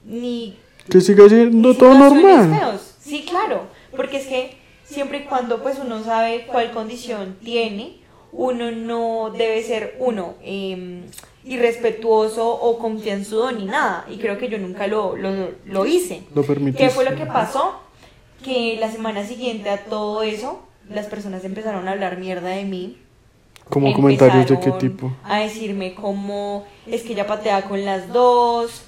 ni Que siga siendo todo normal. feos. Sí, claro, porque es que siempre y cuando pues uno sabe cuál condición tiene, uno no debe ser uno eh, irrespetuoso o confianzudo ni nada. Y creo que yo nunca lo, lo, lo hice. Lo ¿Qué fue lo que pasó? Que la semana siguiente a todo eso, las personas empezaron a hablar mierda de mí. Como comentarios de qué tipo. A decirme como, es que ella patea con las dos,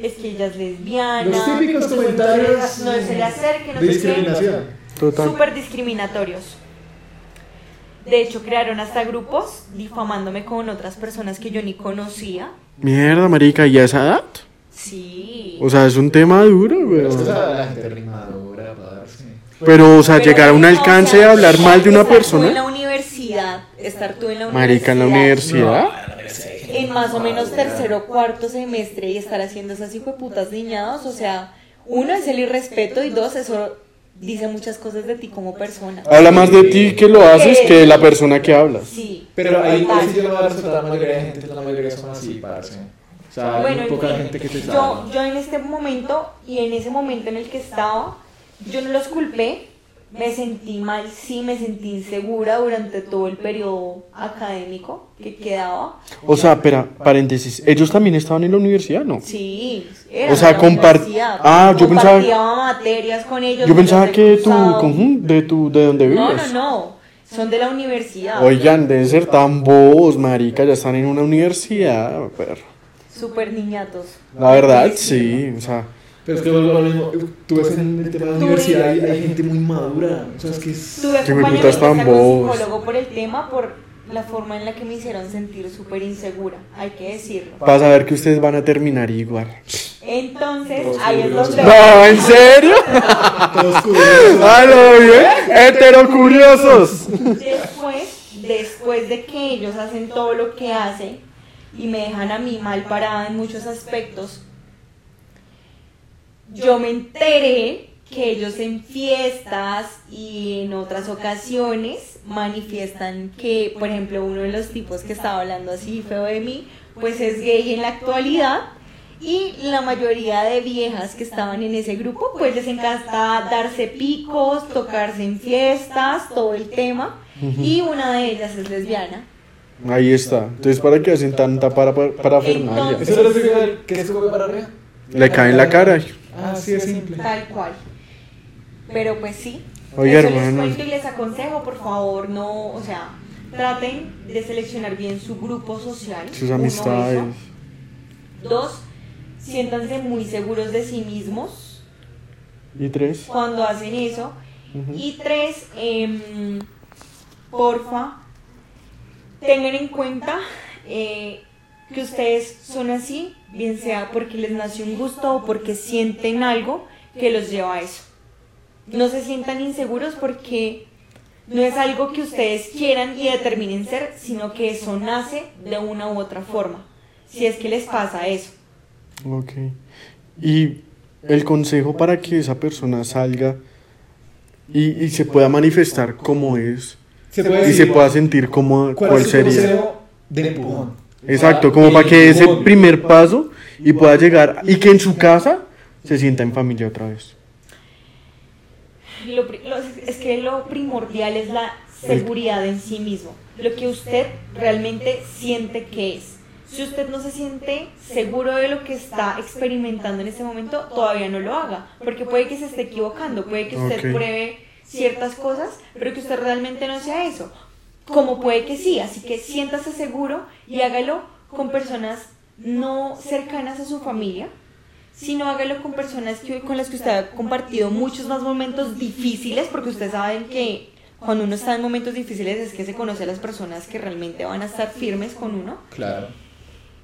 es que ella es lesbiana. Los típicos comentarios No se le acerque, no qué. discriminación. Total. Súper discriminatorios. De hecho, crearon hasta grupos difamándome con otras personas que yo ni conocía. Mierda, marica, ¿y a esa edad? Sí. O sea, es un tema duro, Pero es que la, gente rimadora. Pero, o sea, Pero, llegar a un o alcance sea, de hablar mal de una tú en la persona. universidad, estar tú en la universidad. Marica, en la universidad. en más o menos tercero o cuarto semestre y estar haciendo esas hijueputas niñados, o sea, uno es el irrespeto y dos, eso dice muchas cosas de ti como persona. Habla más de ti que lo haces que de la persona que hablas. Sí. Pero ahí ahí sí yo no voy a respetar a la mayoría de gente, la mayoría son así, parce. O sea, hay Bueno, muy poca en gente que te yo, sabe. yo en este momento y en ese momento en el que estaba, yo no los culpé, me sentí mal, sí, me sentí insegura durante todo el periodo académico que quedaba. O sea, espera, paréntesis. ¿Ellos también estaban en la universidad? No. Sí, era O sea, de la compar- universidad. Ah, yo pensaba- Compartía materias con ellos. Yo pensaba que tu conjunto, de tu, de donde No, vives. no, no. Son de la universidad. Oigan, deben ser tan bobos, marica, ya están en una universidad, perro. Súper niñatos. La verdad, sí, o sea, Pero es que vuelvo a lo mismo. Tú ves en el tema de la universidad y ves- hay gente muy madura. O sea, es que es. Tuve Que putas tan psicólogo por el tema, por la forma en la que me hicieron sentir súper insegura. Hay que decirlo. vas a ver que ustedes van a terminar igual. Entonces, Todos ahí es curiosos. donde... No, ¿en serio? *laughs* Todos curiosos. ¡A lo bien! ¡Heterocuriosos! Después, después de que ellos hacen todo lo que hacen y me dejan a mí mal parada en muchos aspectos, yo me enteré que ellos en fiestas y en otras ocasiones manifiestan que, por ejemplo, uno de los tipos que estaba hablando así feo de mí, pues es gay en la actualidad. Y la mayoría de viejas que estaban en ese grupo, pues les encanta darse picos, tocarse en fiestas, todo el tema. Y una de ellas es lesbiana. Ahí está. Entonces, ¿para qué hacen tanta para, parafernalia? ¿Eso es lo que como para arriba? Le cae en la cara. Ah, sí, es simple. Tal cual. Pero pues sí. Oiga, Eso les cuento y les aconsejo, por favor, no, o sea, traten de seleccionar bien su grupo social. Sus uno, amistades. eso. Dos, siéntanse muy seguros de sí mismos ¿Y tres? cuando hacen eso. Y tres, em, porfa, tengan en cuenta eh, que ustedes son así, bien sea porque les nació un gusto o porque sienten algo que los lleva a eso. No se sientan inseguros porque no es algo que ustedes quieran y determinen ser, sino que eso nace de una u otra forma. Si es que les pasa eso. Ok. Y el consejo para que esa persona salga y, y se pueda manifestar como es Se y decir, se pueda sentir como ¿cuál, cuál sería. consejo de empujón? Exacto, como para que ese primer paso y pueda llegar y que en su casa se sienta en familia otra vez. Lo pri- lo- es que lo primordial es la seguridad en sí mismo, lo que usted realmente siente que es. Si usted no se siente seguro de lo que está experimentando en ese momento, todavía no lo haga, porque puede que se esté equivocando, puede que usted pruebe ciertas cosas, pero que usted realmente no sea eso. Como puede que sí, así que siéntase seguro y hágalo con personas no cercanas a su familia, sino hágalo con personas que, con las que usted ha compartido muchos más momentos difíciles, porque ustedes saben que cuando uno está en momentos difíciles es que se conoce a las personas que realmente van a estar firmes con uno. Claro.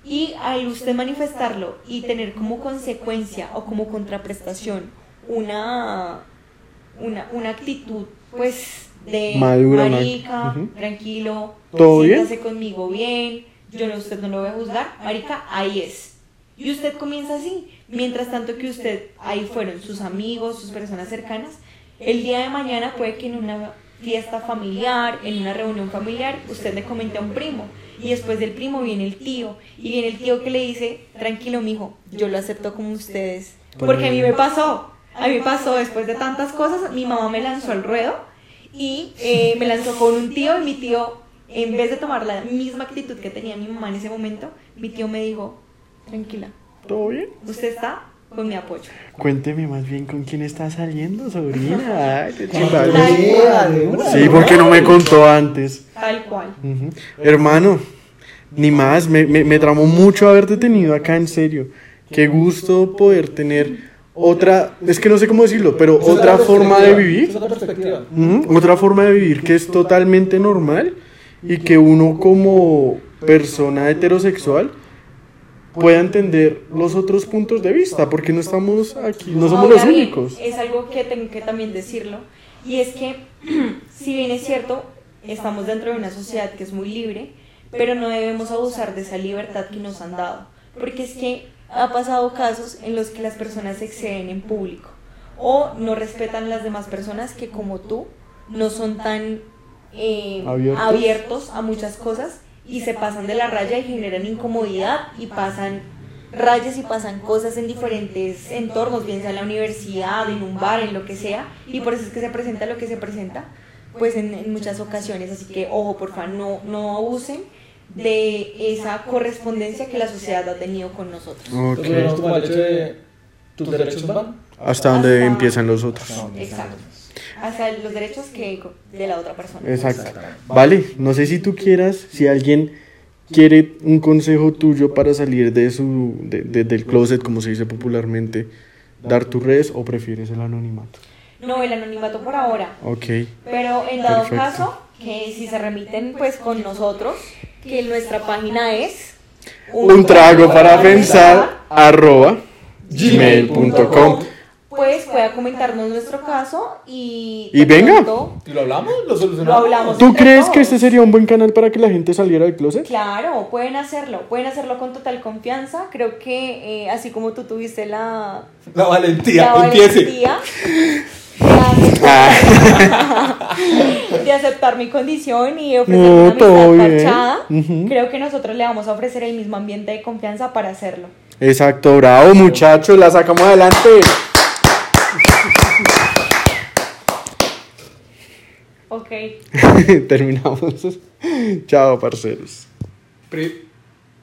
Y al usted manifestarlo y tener como consecuencia o como contraprestación una, una, una actitud, pues, de Madura, ma- marica, tranquilo, ¿Todo bien? siéntase conmigo bien, yo no, usted no lo voy a juzgar, marica, ahí es. Y usted comienza así, mientras tanto que usted, ahí fueron sus amigos, sus personas cercanas, el día de mañana puede que en una fiesta familiar, en una reunión familiar, usted le comente a un primo, y después del primo viene el tío, y viene el tío que le dice, tranquilo mijo, yo lo acepto como ustedes, porque a mí me pasó, a mí me pasó después de tantas cosas, mi mamá me lanzó al ruedo, y eh, me lanzó con un tío, y mi tío, en vez de tomar la misma actitud que tenía mi mamá en ese momento, mi tío me dijo, tranquila, ¿Todo bien? usted está con mi apoyo. Cuénteme más bien con quién está saliendo, sobrina. *laughs* Ay, qué. Sí, porque no me contó antes. Tal cual. Hermano, ni más, me, me, me tramó mucho haberte tenido acá, en serio. Qué gusto poder tener otra, es que no sé cómo decirlo, pero Es otra forma de vivir. Es otra perspectiva. Ujú, Otra forma de vivir que es totalmente normal y que uno como persona heterosexual pueda entender los otros puntos de vista, porque no estamos aquí, no somos Ahora los bien, únicos. Es algo que tengo que también decirlo. Y es que, *clears throat* si bien es cierto, estamos dentro de una sociedad que es muy libre, pero no debemos abusar de esa libertad que nos han dado. Porque es que ha pasado casos en los que las personas se exceden en público o no respetan las demás personas que como tú no son tan eh, Abiertos. abiertos a muchas cosas y se pasan de la raya y generan incomodidad y pasan rayas y pasan cosas en diferentes entornos, bien sea en la universidad, en un bar, en lo que sea, y por eso es que se presenta lo que se presenta, pues en, en muchas ocasiones, así que ojo, porfa, no, no abusen de esa correspondencia que la sociedad ha tenido con nosotros. Ok. Entonces, tus derechos van. Hasta donde Hasta- empiezan los otros. Exacto. Hasta los derechos que de la otra persona. Exacto. Vale, no sé si tú quieras, si alguien quiere un consejo tuyo para salir de su, de- de- del closet, como se dice popularmente, dar tus redes o prefieres el anonimato. No, el anonimato por ahora, Ok. Pero en dado Perfecto. caso, que si se remiten pues con nosotros, que nuestra página es Un trago para pensar, arroba gmail.com. Pues pueda comentarnos nuestro caso y... Y venga. pronto ¿Y lo hablamos? ¿Lo solucionamos? Lo hablamos. ¿Tú crees todos. que este sería un buen canal para que la gente saliera del closet? Claro, pueden hacerlo, pueden hacerlo con total confianza. Creo que eh, así como tú tuviste la, La valentía, la empiece. valentía de aceptar, mi condición y ofrecer No, una amistad parchada, creo que nosotros le vamos a ofrecer el mismo ambiente de confianza para hacerlo. Exacto, bravo muchachos, la sacamos adelante. Ok. *laughs* Terminamos. Chao, parceros. Pri-